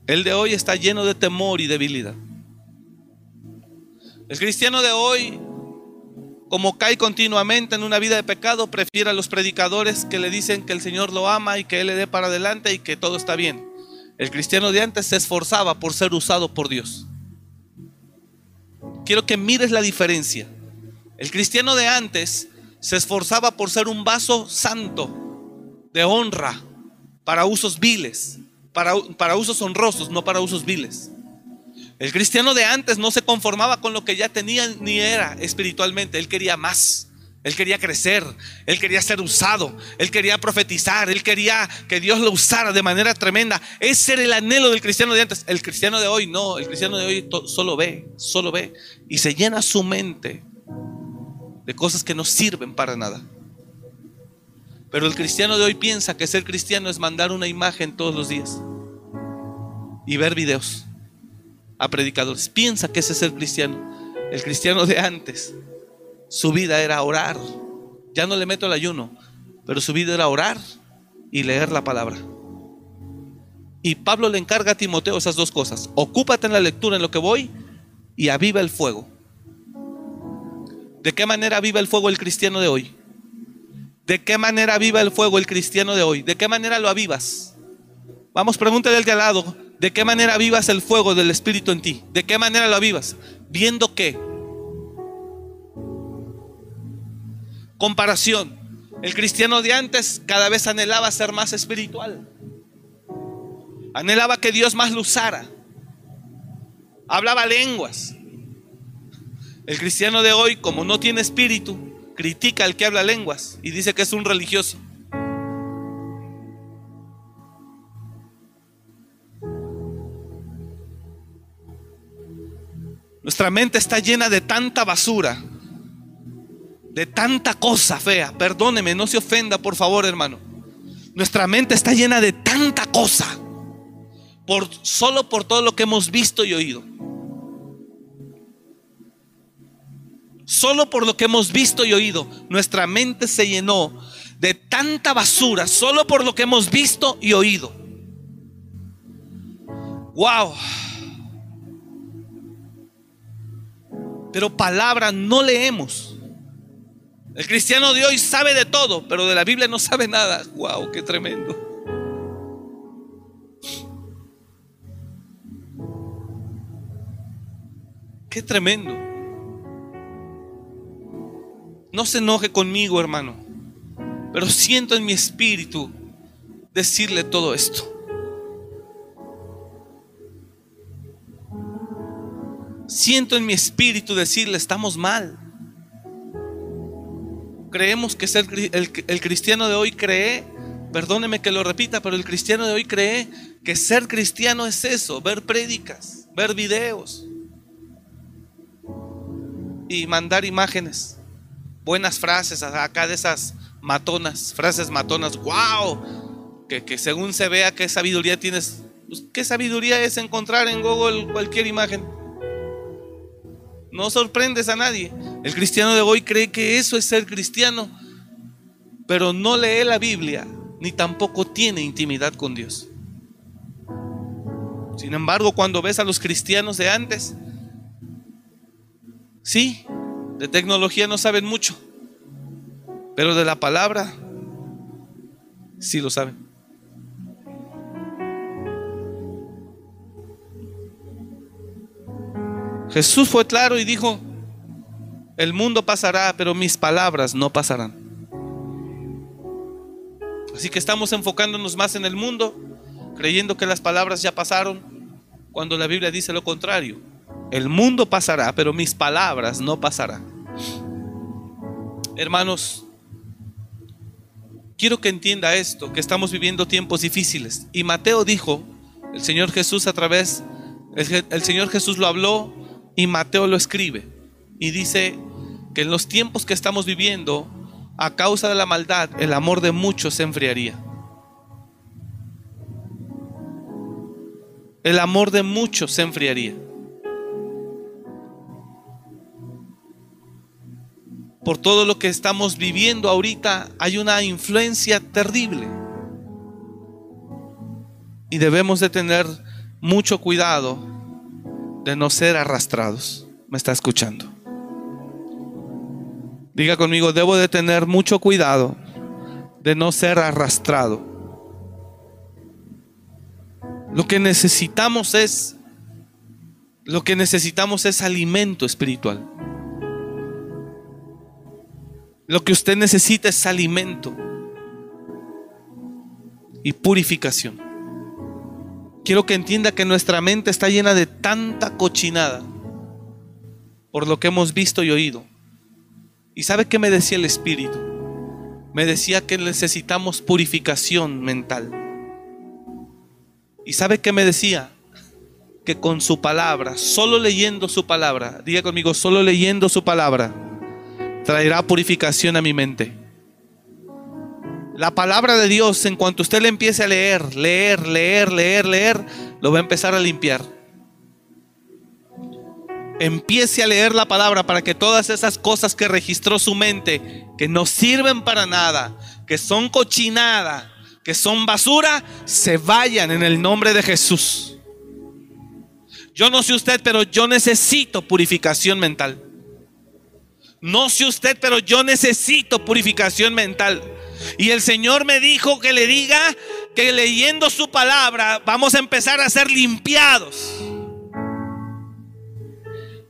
El de hoy está lleno de temor y debilidad. El cristiano de hoy, como cae continuamente en una vida de pecado, prefiere a los predicadores que le dicen que el Señor lo ama y que Él le dé para adelante y que todo está bien. El cristiano de antes se esforzaba por ser usado por Dios. Quiero que mires la diferencia. El cristiano de antes se esforzaba por ser un vaso santo, de honra, para usos viles para, usos honrosos, no para usos viles. El cristiano de antes no se conformaba con lo que ya tenía ni era espiritualmente, él quería más. Él quería crecer, él quería ser usado, él quería profetizar, él quería que Dios lo usara de manera tremenda. Ese era el anhelo del cristiano de antes. El cristiano de hoy no, el cristiano de hoy solo ve, solo ve y se llena su mente de cosas que no sirven para nada. Pero el cristiano de hoy piensa que ser cristiano es mandar una imagen todos los días y ver videos a predicadores. Piensa que ese es el cristiano. El cristiano de antes, su vida era orar. Ya no le meto el ayuno, pero su vida era orar y leer la palabra. Y Pablo le encarga a Timoteo esas dos cosas. Ocúpate en la lectura en lo que voy y aviva el fuego. ¿De qué manera aviva el fuego el cristiano de hoy? ¿De qué manera aviva el fuego el cristiano de hoy? ¿De qué manera lo avivas? Vamos, pregúntale al de al lado. ¿De qué manera avivas el fuego del Espíritu en ti? ¿De qué manera lo avivas? ¿Viendo qué? Comparación. El cristiano de antes cada vez anhelaba ser más espiritual. Anhelaba que Dios más lo usara. Hablaba lenguas. El cristiano de hoy, como no tiene espíritu, critica al que habla lenguas y dice que es un religioso. Nuestra mente está llena de tanta basura, de tanta cosa fea. Perdóneme, no se ofenda, por favor, hermano. Nuestra mente está llena de tanta cosa solo por todo lo que hemos visto y oído. Solo por lo que hemos visto y oído, nuestra mente se llenó de tanta basura, solo por lo que hemos visto y oído. Wow. Pero palabra no leemos. El cristiano de hoy sabe de todo, pero de la Biblia no sabe nada. Wow, qué tremendo. Qué tremendo. No se enoje conmigo, hermano, pero siento en mi espíritu decirle todo esto. Siento en mi espíritu decirle, estamos mal. Creemos que el, el, el cristiano de hoy cree, perdóneme que lo repita, pero el cristiano de hoy cree que ser cristiano es eso, ver prédicas, ver videos, y mandar imágenes, buenas frases acá de esas matonas, frases matonas, wow, que, que según se vea qué sabiduría tienes, pues, qué sabiduría es encontrar en Google cualquier imagen. No sorprendes a nadie. El cristiano de hoy cree que eso es ser cristiano, pero no lee la Biblia, ni tampoco tiene intimidad con Dios. Sin embargo, cuando ves a los cristianos de antes, Sí, de tecnología no saben mucho, pero de la palabra sí lo saben. Jesús fue claro y dijo, el mundo pasará, pero mis palabras no pasarán. Así que estamos enfocándonos más en el mundo, creyendo que las palabras ya pasaron, cuando la Biblia dice lo contrario. El mundo pasará, pero mis palabras no pasarán. Hermanos, quiero que entienda esto, que estamos viviendo tiempos difíciles. Y Mateo dijo, el Señor Jesús a través, el, Señor Jesús lo habló y Mateo lo escribe. Y dice que en los tiempos que estamos viviendo, a causa de la maldad, el amor de muchos se enfriaría. El amor de muchos se enfriaría. Por todo lo que estamos viviendo ahorita, hay una influencia terrible. Y debemos de tener mucho cuidado de no ser arrastrados. ¿Me está escuchando? Diga conmigo, debo de tener mucho cuidado de no ser arrastrado. Lo que necesitamos es lo que necesitamos es alimento espiritual. Lo que usted necesita es alimento y purificación. Quiero que entienda que nuestra mente está llena de tanta cochinada por lo que hemos visto y oído. ¿Y sabe qué me decía el Espíritu? Me decía que necesitamos purificación mental. ¿Y sabe qué me decía? Que con su palabra, solo leyendo su palabra, diga conmigo, solo leyendo su palabra, traerá purificación a mi mente. La palabra de Dios, en cuanto usted le empiece a leer, leer, leer, leer, leer, lo va a empezar a limpiar. Empiece a leer la palabra para que todas esas cosas que registró su mente, que no sirven para nada, que son cochinada, que son basura, se vayan en el nombre de Jesús. Yo no sé usted, pero yo necesito purificación mental. No sé usted, pero yo necesito purificación mental. Y el Señor me dijo que le diga que leyendo su palabra vamos a empezar a ser limpiados.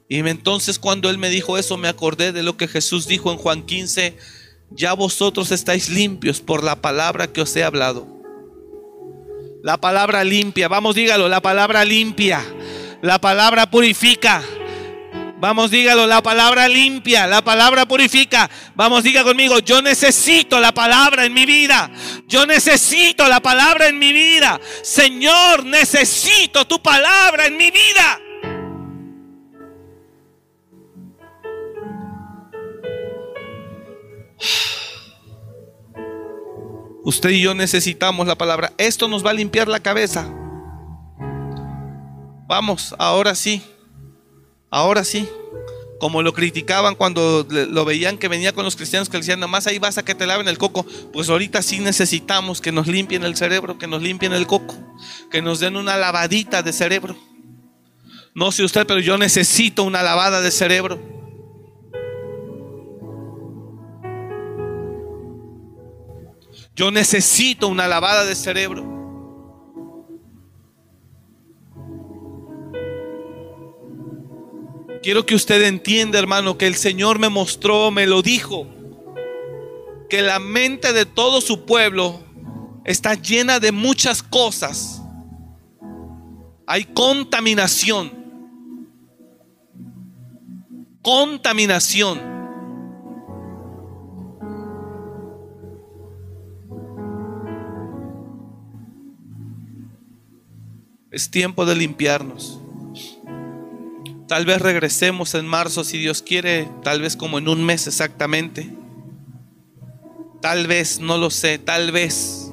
Y entonces cuando Él me dijo eso me acordé de lo que Jesús dijo en Juan 15, ya vosotros estáis limpios por la palabra que os he hablado. La palabra limpia, vamos dígalo, la palabra limpia, la palabra purifica. Vamos, dígalo, la palabra limpia, la palabra purifica. Vamos, diga conmigo, yo necesito la palabra en mi vida. Yo necesito la palabra en mi vida. Señor, necesito tu palabra en mi vida. Usted y yo necesitamos la palabra. Esto nos va a limpiar la cabeza. Vamos, ahora sí. Ahora sí, como lo criticaban cuando lo veían que venía con los cristianos que decían, nomás ahí vas a que te laven el coco. Pues ahorita sí necesitamos que nos limpien el cerebro, que nos limpien el coco, que nos den una lavadita de cerebro. No sé usted, pero yo necesito una lavada de cerebro. Yo necesito una lavada de cerebro. Quiero que usted entienda, hermano, que el Señor me mostró, me lo dijo, que la mente de todo su pueblo está llena de muchas cosas. Hay contaminación. Contaminación. Es tiempo de limpiarnos. Tal vez regresemos en marzo si Dios quiere, tal vez como en un mes exactamente. Tal vez, no lo sé, tal vez.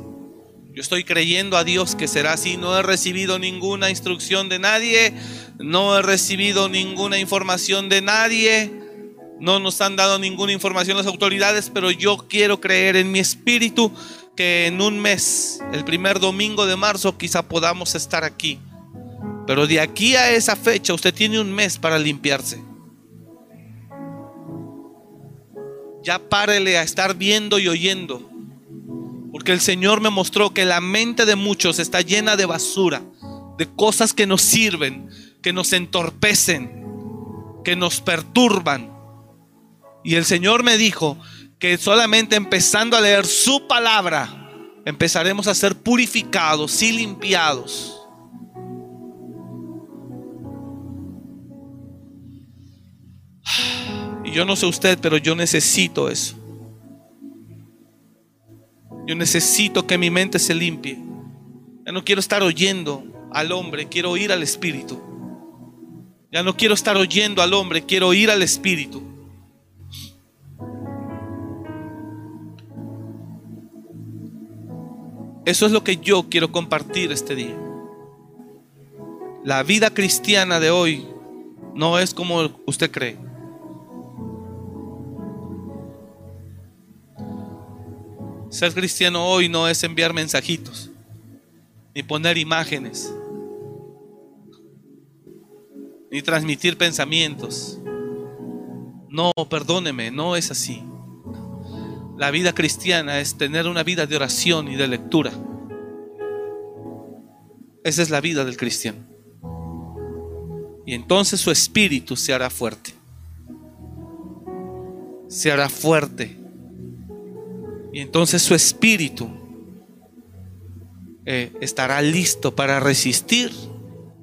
Yo estoy creyendo a Dios que será así. No he recibido ninguna instrucción de nadie. No he recibido ninguna información de nadie. No nos han dado ninguna información las autoridades, pero yo quiero creer en mi espíritu que en un mes, el primer domingo de marzo, quizá podamos estar aquí pero de aquí a esa fecha usted tiene un mes para limpiarse. Ya párele a estar viendo y oyendo. Porque el Señor me mostró que la mente de muchos está llena de basura, de cosas que nos sirven, que nos entorpecen, que nos perturban. Y el Señor me dijo que solamente empezando a leer su palabra, empezaremos a ser purificados y limpiados. Y yo no sé usted, pero yo necesito eso. Yo necesito que mi mente se limpie. Ya no quiero estar oyendo al hombre, quiero oír al Espíritu. Ya no quiero estar oyendo al hombre, quiero oír al Espíritu. Eso es lo que yo quiero compartir este día. La vida cristiana de hoy no es como usted cree. Ser cristiano hoy no es enviar mensajitos, ni poner imágenes, ni transmitir pensamientos. No, perdóneme, no es así. La vida cristiana es tener una vida de oración y de lectura. Esa es la vida del cristiano. Y entonces su espíritu se hará fuerte. Se hará fuerte y entonces su espíritu eh, estará listo para resistir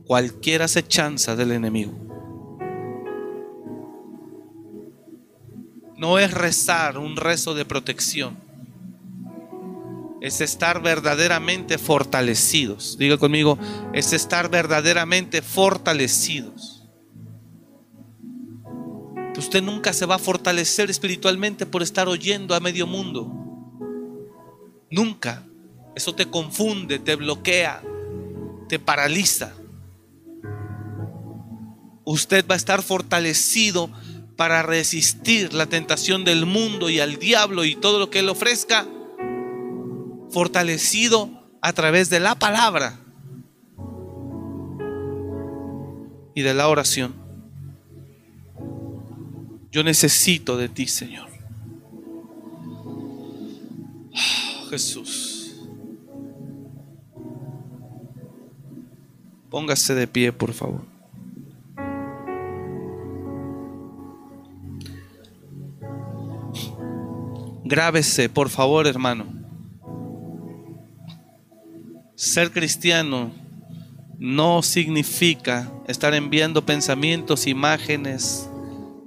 cualquier acechanza del enemigo. No es rezar un rezo de protección. Es estar verdaderamente fortalecidos. Diga conmigo, es estar verdaderamente fortalecidos. Usted nunca se va a fortalecer espiritualmente por estar oyendo a medio mundo. Nunca. Eso te confunde, te bloquea, te paraliza. Usted va a estar fortalecido para resistir la tentación del mundo y al diablo y todo lo que él ofrezca. Fortalecido a través de la palabra y de la oración. Yo necesito de ti, Señor. Jesús. Póngase de pie, por favor. Grábese, por favor, hermano. Ser cristiano no significa estar enviando pensamientos, imágenes,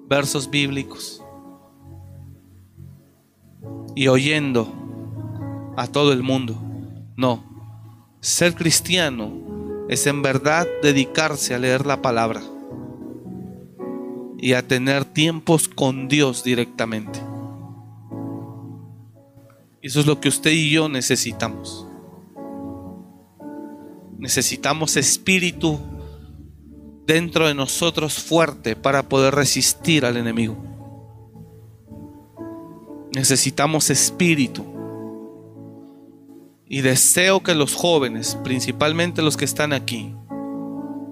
versos bíblicos y oyendo a todo el mundo. No, ser cristiano es en verdad dedicarse a leer la palabra y a tener tiempos con Dios directamente. Eso es lo que usted y yo necesitamos. Necesitamos espíritu dentro de nosotros fuerte para poder resistir al enemigo. Necesitamos espíritu. Y deseo que los jóvenes, principalmente los que están aquí,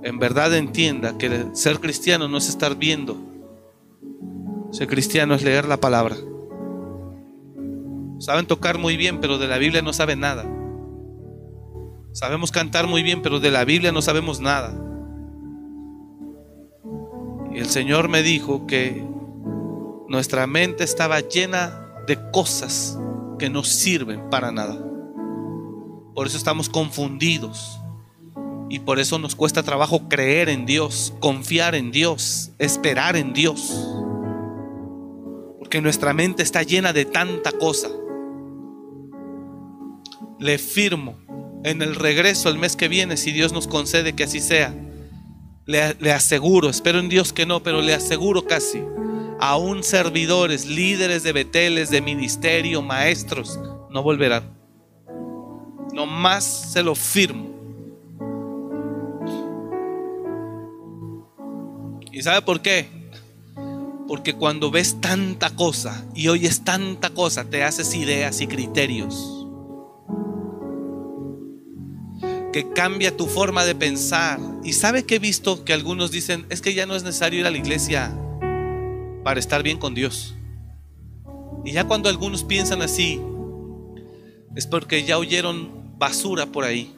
en verdad entienda que ser cristiano no es estar viendo. Ser cristiano es leer la palabra. Saben tocar muy bien, pero de la Biblia no saben nada. Sabemos cantar muy bien, pero de la Biblia no sabemos nada. Y el Señor me dijo que nuestra mente estaba llena de cosas que no sirven para nada. Por eso estamos confundidos. Y por eso nos cuesta trabajo creer en Dios, confiar en Dios, esperar en Dios. Porque nuestra mente está llena de tanta cosa. Le firmo en el regreso el mes que viene, si Dios nos concede que así sea. Le, aseguro, espero en Dios que no, pero le aseguro casi, aún servidores, líderes de Beteles, de ministerio, maestros, no volverán. No más se lo firmo. ¿Y sabe por qué? Porque cuando ves tanta cosa y oyes tanta cosa, te haces ideas y criterios. que cambia tu forma de pensar. Y sabe que he visto que algunos dicen, es que ya no es necesario ir a la iglesia para estar bien con Dios. Y ya cuando algunos piensan así, es porque ya oyeron basura por ahí.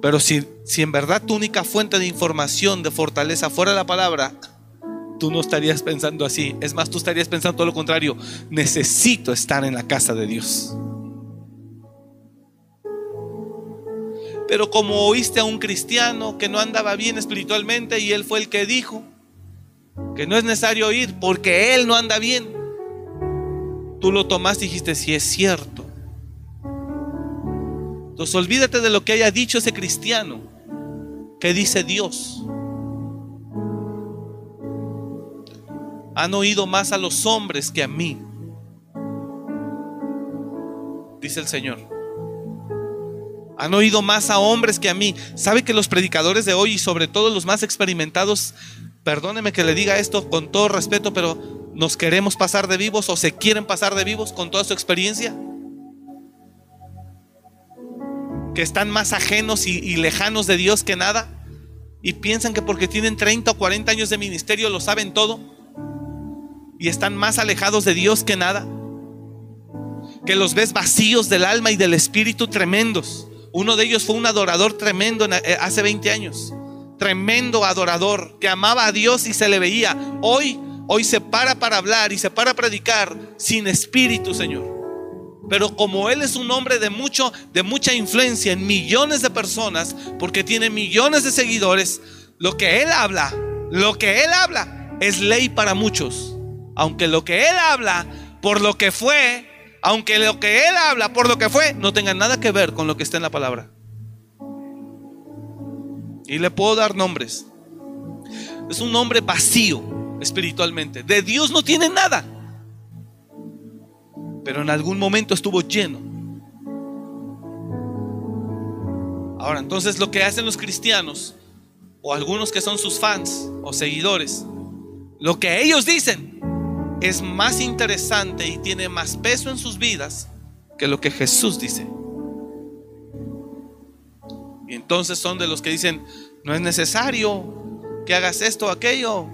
Pero si, si en verdad tu única fuente de información, de fortaleza fuera la palabra, tú no estarías pensando así. Es más, tú estarías pensando todo lo contrario. Necesito estar en la casa de Dios. Pero como oíste a un cristiano que no andaba bien espiritualmente y él fue el que dijo que no es necesario ir porque él no anda bien, tú lo tomaste y dijiste, si es cierto. Entonces olvídate de lo que haya dicho ese cristiano, que dice Dios. Han oído más a los hombres que a mí, dice el Señor. Han oído más a hombres que a mí. ¿Sabe que los predicadores de hoy y sobre todo los más experimentados, perdóneme que le diga esto con todo respeto, pero nos queremos pasar de vivos o se quieren pasar de vivos con toda su experiencia? Que están más ajenos y, lejanos de Dios que nada. Y piensan que porque tienen 30 o 40 años de ministerio lo saben todo. Y están más alejados de Dios que nada. Que los ves vacíos del alma y del espíritu tremendos uno de ellos fue un adorador tremendo eh, hace 20 años. Tremendo adorador que amaba a Dios y se le veía. Hoy, hoy se para para hablar y se para predicar sin espíritu, Señor. Pero como él es un hombre de mucho de mucha influencia en millones de personas, porque tiene millones de seguidores, lo que él habla, lo que él habla es ley para muchos. Aunque lo que él habla por lo que fue aunque lo que él habla por lo que fue no tenga nada que ver con lo que está en la palabra. Y le puedo dar nombres. Es un hombre vacío espiritualmente. De Dios no tiene nada pero en algún momento estuvo lleno. Ahora, entonces lo que hacen los cristianos, o algunos que son sus fans o seguidores, lo que ellos dicen es más interesante y tiene más peso en sus vidas que lo que Jesús dice. Y entonces son de los que dicen, no es necesario que hagas esto o aquello.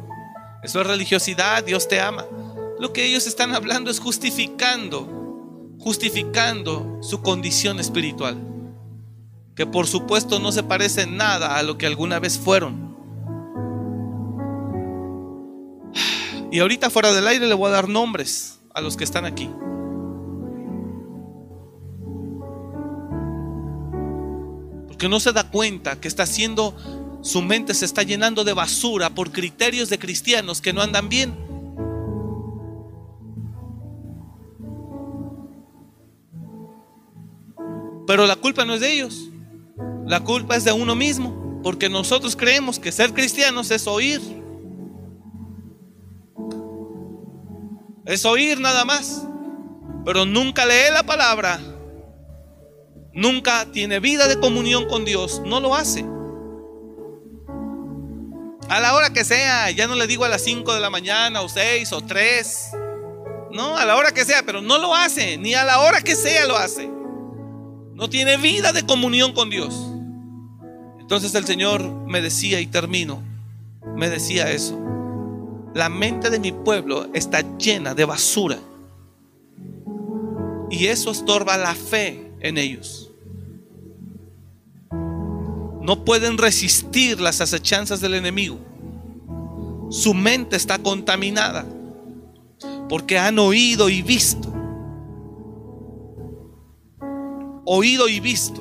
Eso es religiosidad, Dios te ama. Lo que ellos están hablando es justificando, justificando su condición espiritual. Que por supuesto no se parece nada a lo que alguna vez fueron. Y ahorita fuera del aire le voy a dar nombres a los que están aquí. Porque no se da cuenta que está haciendo, su mente se está llenando de basura por criterios de cristianos que no andan bien. Pero la culpa no es de ellos. La culpa es de uno mismo. Porque nosotros creemos que ser cristianos es oír. Es oír nada más. Pero nunca lee la palabra. Nunca tiene vida de comunión con Dios. No lo hace. A la hora que sea, ya no le digo a las 5 de la mañana o 6 o 3. No, a la hora que sea, pero no lo hace. Ni a la hora que sea lo hace. No tiene vida de comunión con Dios. Entonces el Señor me decía, y termino, me decía eso. La mente de mi pueblo está llena de basura. Y eso estorba la fe en ellos. No pueden resistir las acechanzas del enemigo. Su mente está contaminada porque han oído y visto. Oído y visto.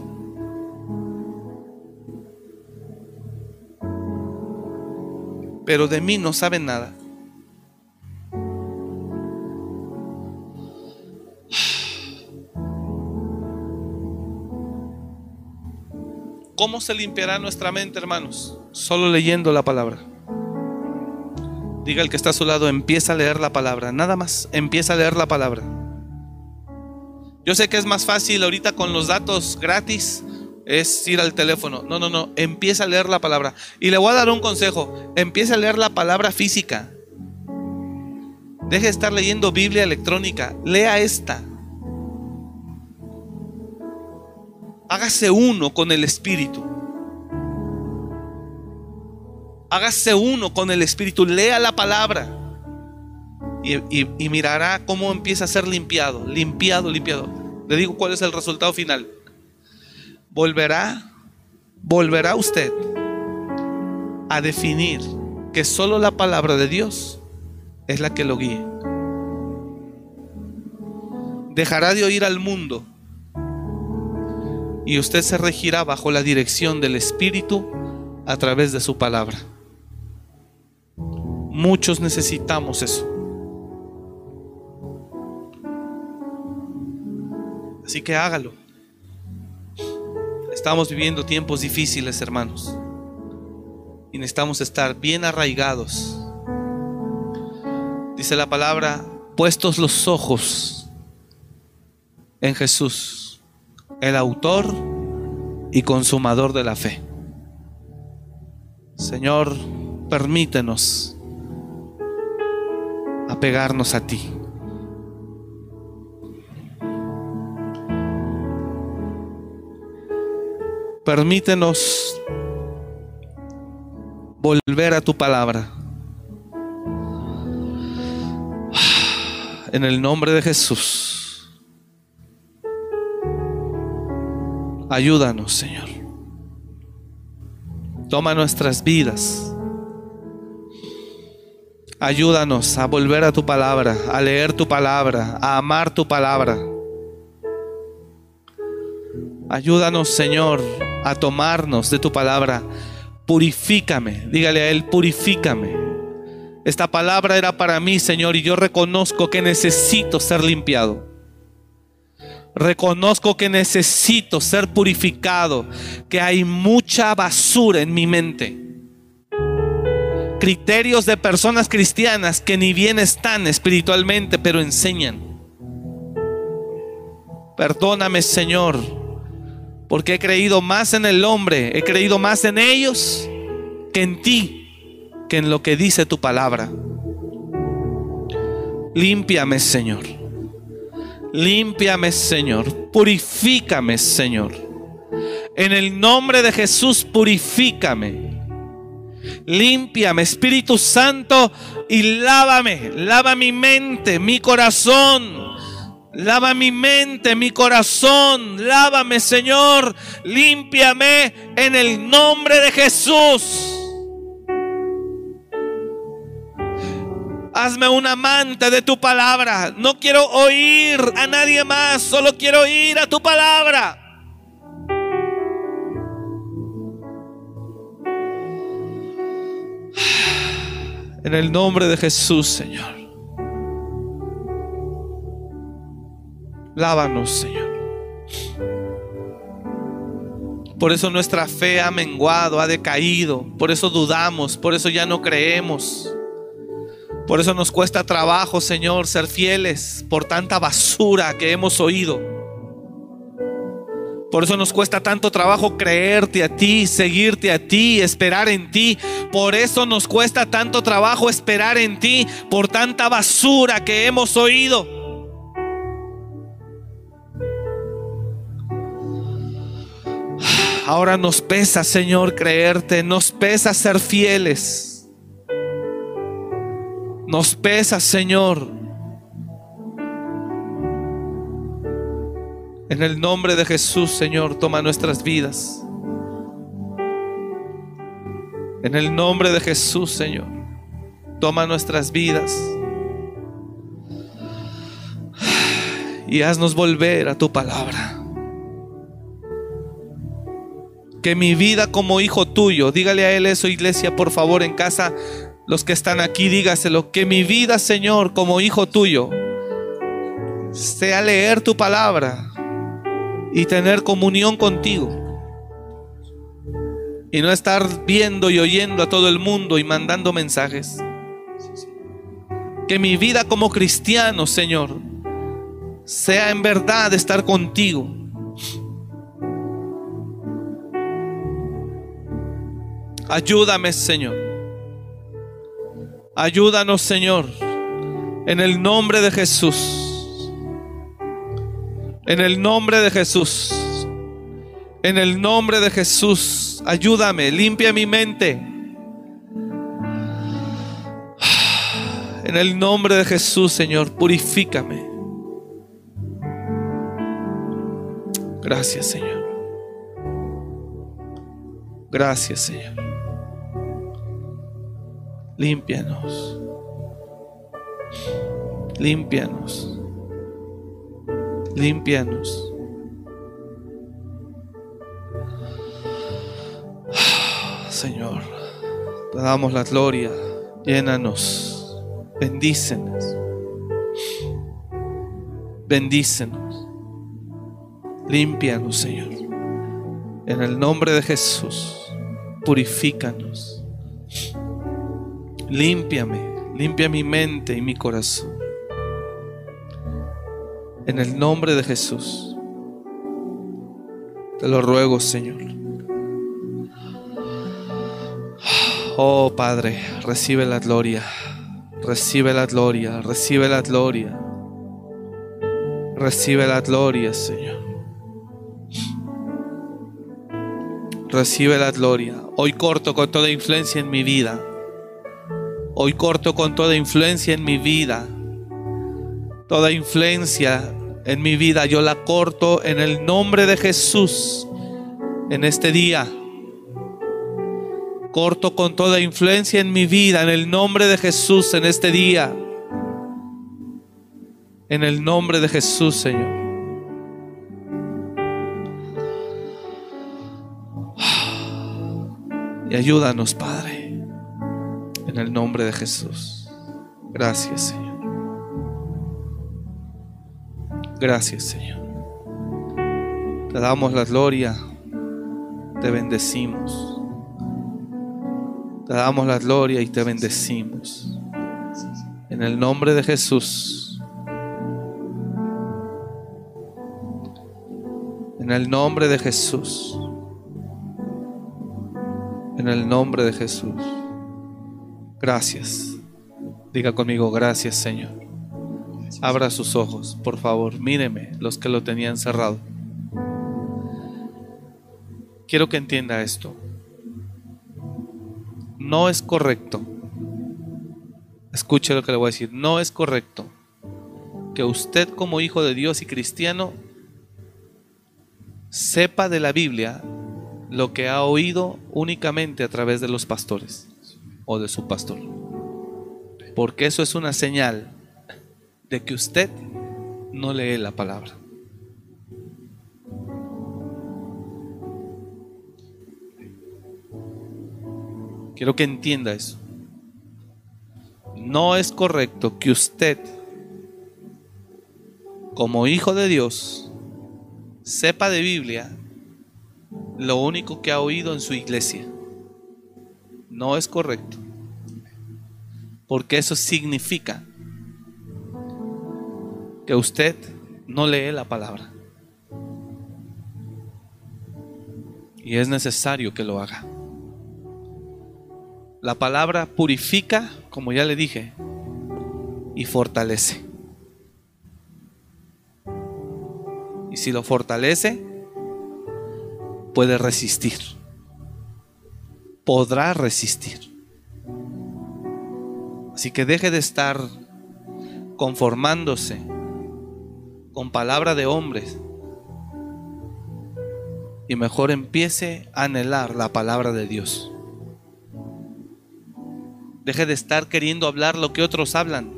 Pero de mí no saben nada. ¿Cómo se limpiará nuestra mente, hermanos? Solo leyendo la palabra. Diga el que está a su lado, empieza a leer la palabra. Nada más, empieza a leer la palabra. Yo sé que es más fácil ahorita con los datos gratis es ir al teléfono. No, no, no, empieza a leer la palabra. Y le voy a dar un consejo, empieza a leer la palabra física. Deje de estar leyendo Biblia electrónica, lea esta. Hágase uno con el Espíritu. Hágase uno con el Espíritu. Lea la palabra. Y, mirará cómo empieza a ser limpiado, limpiado, limpiado. Le digo cuál es el resultado final. Volverá, volverá usted a definir que solo la palabra de Dios es la que lo guíe. Dejará de oír al mundo y usted se regirá bajo la dirección del Espíritu a través de su palabra. Muchos necesitamos eso. Así que hágalo. Estamos viviendo tiempos difíciles, hermanos. Y necesitamos estar bien arraigados. Dice la palabra, puestos los ojos en Jesús el autor y consumador de la fe. Señor, permítenos apegarnos a ti. Permítenos volver a tu palabra. En el nombre de Jesús. Ayúdanos, Señor. Toma nuestras vidas. Ayúdanos a volver a tu palabra, a leer tu palabra, a amar tu palabra. Ayúdanos, Señor, a tomarnos de tu palabra. Purifícame. Dígale a Él, purifícame. Esta palabra era para mí, Señor, y yo reconozco que necesito ser limpiado. Reconozco que necesito ser purificado, que hay mucha basura en mi mente. Criterios de personas cristianas que ni bien están espiritualmente, pero enseñan. Perdóname, Señor, Porque he creído más en el hombre, he creído más en ellos que en ti, que en lo que dice tu palabra. Límpiame, Señor. Límpiame, Señor. Purifícame, Señor. En el nombre de Jesús, purifícame. Límpiame, Espíritu Santo, y lávame. Lava mi mente, mi corazón. Lava mi mente, mi corazón. Lávame, Señor. Límpiame en el nombre de Jesús. Hazme un amante de tu palabra. No quiero oír a nadie más, solo quiero oír a tu palabra. <sighs> En el nombre de Jesús, Señor. Lávanos, Señor. Por eso nuestra fe ha menguado, ha decaído. Por eso dudamos, por eso ya no creemos. Por eso nos cuesta trabajo, Señor, ser fieles por tanta basura que hemos oído. Por eso nos cuesta tanto trabajo creerte a ti, seguirte a ti, esperar en ti. Por eso nos cuesta tanto trabajo esperar en ti por tanta basura que hemos oído. Ahora nos pesa, Señor, creerte, nos pesa ser fieles. Nos pesa, Señor. En el nombre de Jesús, Señor, toma nuestras vidas. En el nombre de Jesús, Señor, toma nuestras vidas. Y haznos volver a tu palabra. Que mi vida como hijo tuyo, dígale a él eso, iglesia, por favor, en casa, los que están aquí, dígaselo. Que mi vida, Señor, como hijo tuyo, sea leer tu palabra y tener comunión contigo. Y no estar viendo y oyendo a todo el mundo y mandando mensajes. Que mi vida como cristiano, Señor, sea en verdad estar contigo. Ayúdame, Señor. Ayúdanos, Señor, en el nombre de Jesús. En el nombre de Jesús. En el nombre de Jesús. Ayúdame, limpia mi mente. En el nombre de Jesús, Señor, purifícame. Gracias, Señor. Gracias, Señor. Límpianos. Límpianos. Límpianos. <sighs> Señor, te damos la gloria. Llénanos. Bendícenos. Bendícenos. Límpianos, Señor. En el nombre de Jesús, purifícanos. Límpiame, limpia mi mente y mi corazón. En el nombre de Jesús. Te lo ruego, Señor. Oh Padre, recibe la gloria. Recibe la gloria, recibe la gloria. Recibe la gloria, Señor. Recibe la gloria. Hoy corto con toda influencia en mi vida. Hoy corto con toda influencia en mi vida. Toda influencia en mi vida yo la corto en el nombre de Jesús en este día. Corto con toda influencia en mi vida en el nombre de Jesús en este día. En el nombre de Jesús, Señor. Y ayúdanos, Padre. En el nombre de Jesús. Gracias, Señor. Gracias, Señor. Te damos la gloria. Te bendecimos. Te damos la gloria y te bendecimos. En el nombre de Jesús. En el nombre de Jesús. En el nombre de Jesús. Gracias. Diga conmigo, gracias Señor. Abra sus ojos, por favor. Míreme los que lo tenían cerrado. Quiero que entienda esto. No es correcto. Escuche lo que le voy a decir. No es correcto que usted como hijo de Dios y cristiano sepa de la Biblia lo que ha oído únicamente a través de los pastores o de su pastor. Porque eso es una señal de que usted no lee la palabra. Quiero que entienda eso. No es correcto que usted, como hijo de Dios, sepa de Biblia lo único que ha oído en su iglesia. No es correcto. Porque eso significa que usted no lee la palabra. Y es necesario que lo haga. La palabra purifica, como ya le dije, y fortalece. Y si lo fortalece, puede resistir. Podrá resistir. Así que deje de estar conformándose con palabra de hombres y mejor empiece a anhelar la palabra de Dios. Deje de estar queriendo hablar lo que otros hablan.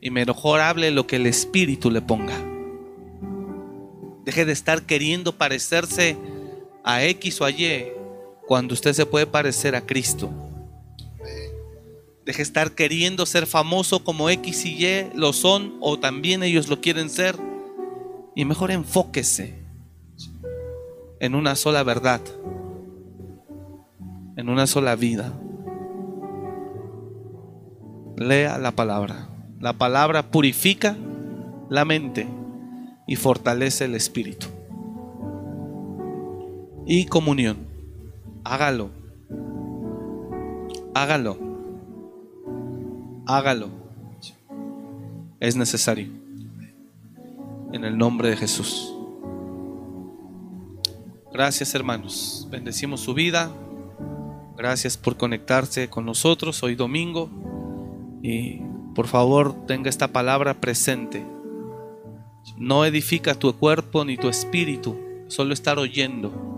Y mejor hable lo que el Espíritu le ponga. Deje de estar queriendo parecerse a X o a Y cuando usted se puede parecer a Cristo. Deje de estar queriendo ser famoso como X y Y lo son o también ellos lo quieren ser. Y mejor enfóquese en una sola verdad, en una sola vida lea la palabra. La palabra purifica la mente y fortalece el espíritu. Y comunión. Hágalo. Hágalo. Hágalo. Es necesario. En el nombre de Jesús. Gracias hermanos. Bendecimos su vida. Gracias por conectarse con nosotros hoy domingo. Y por favor tenga esta palabra presente. No edifica tu cuerpo ni tu espíritu, solo estar oyendo.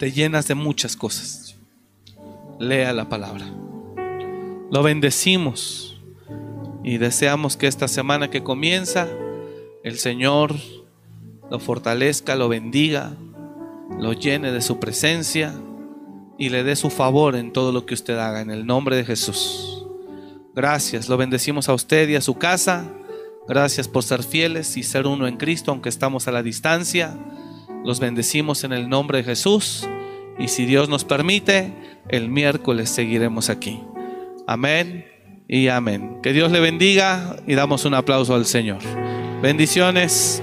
Te llenas de muchas cosas. Lea la palabra. Lo bendecimos y deseamos que esta semana que comienza, el Señor lo fortalezca, lo bendiga, lo llene de su presencia y le dé su favor en todo lo que usted haga, en el nombre de Jesús. Gracias, lo bendecimos a usted y a su casa. Gracias por ser fieles y ser uno en Cristo, aunque estamos a la distancia. Los bendecimos en el nombre de Jesús. Y si Dios nos permite, el miércoles seguiremos aquí. Amén y amén. Que Dios le bendiga y damos un aplauso al Señor. Bendiciones.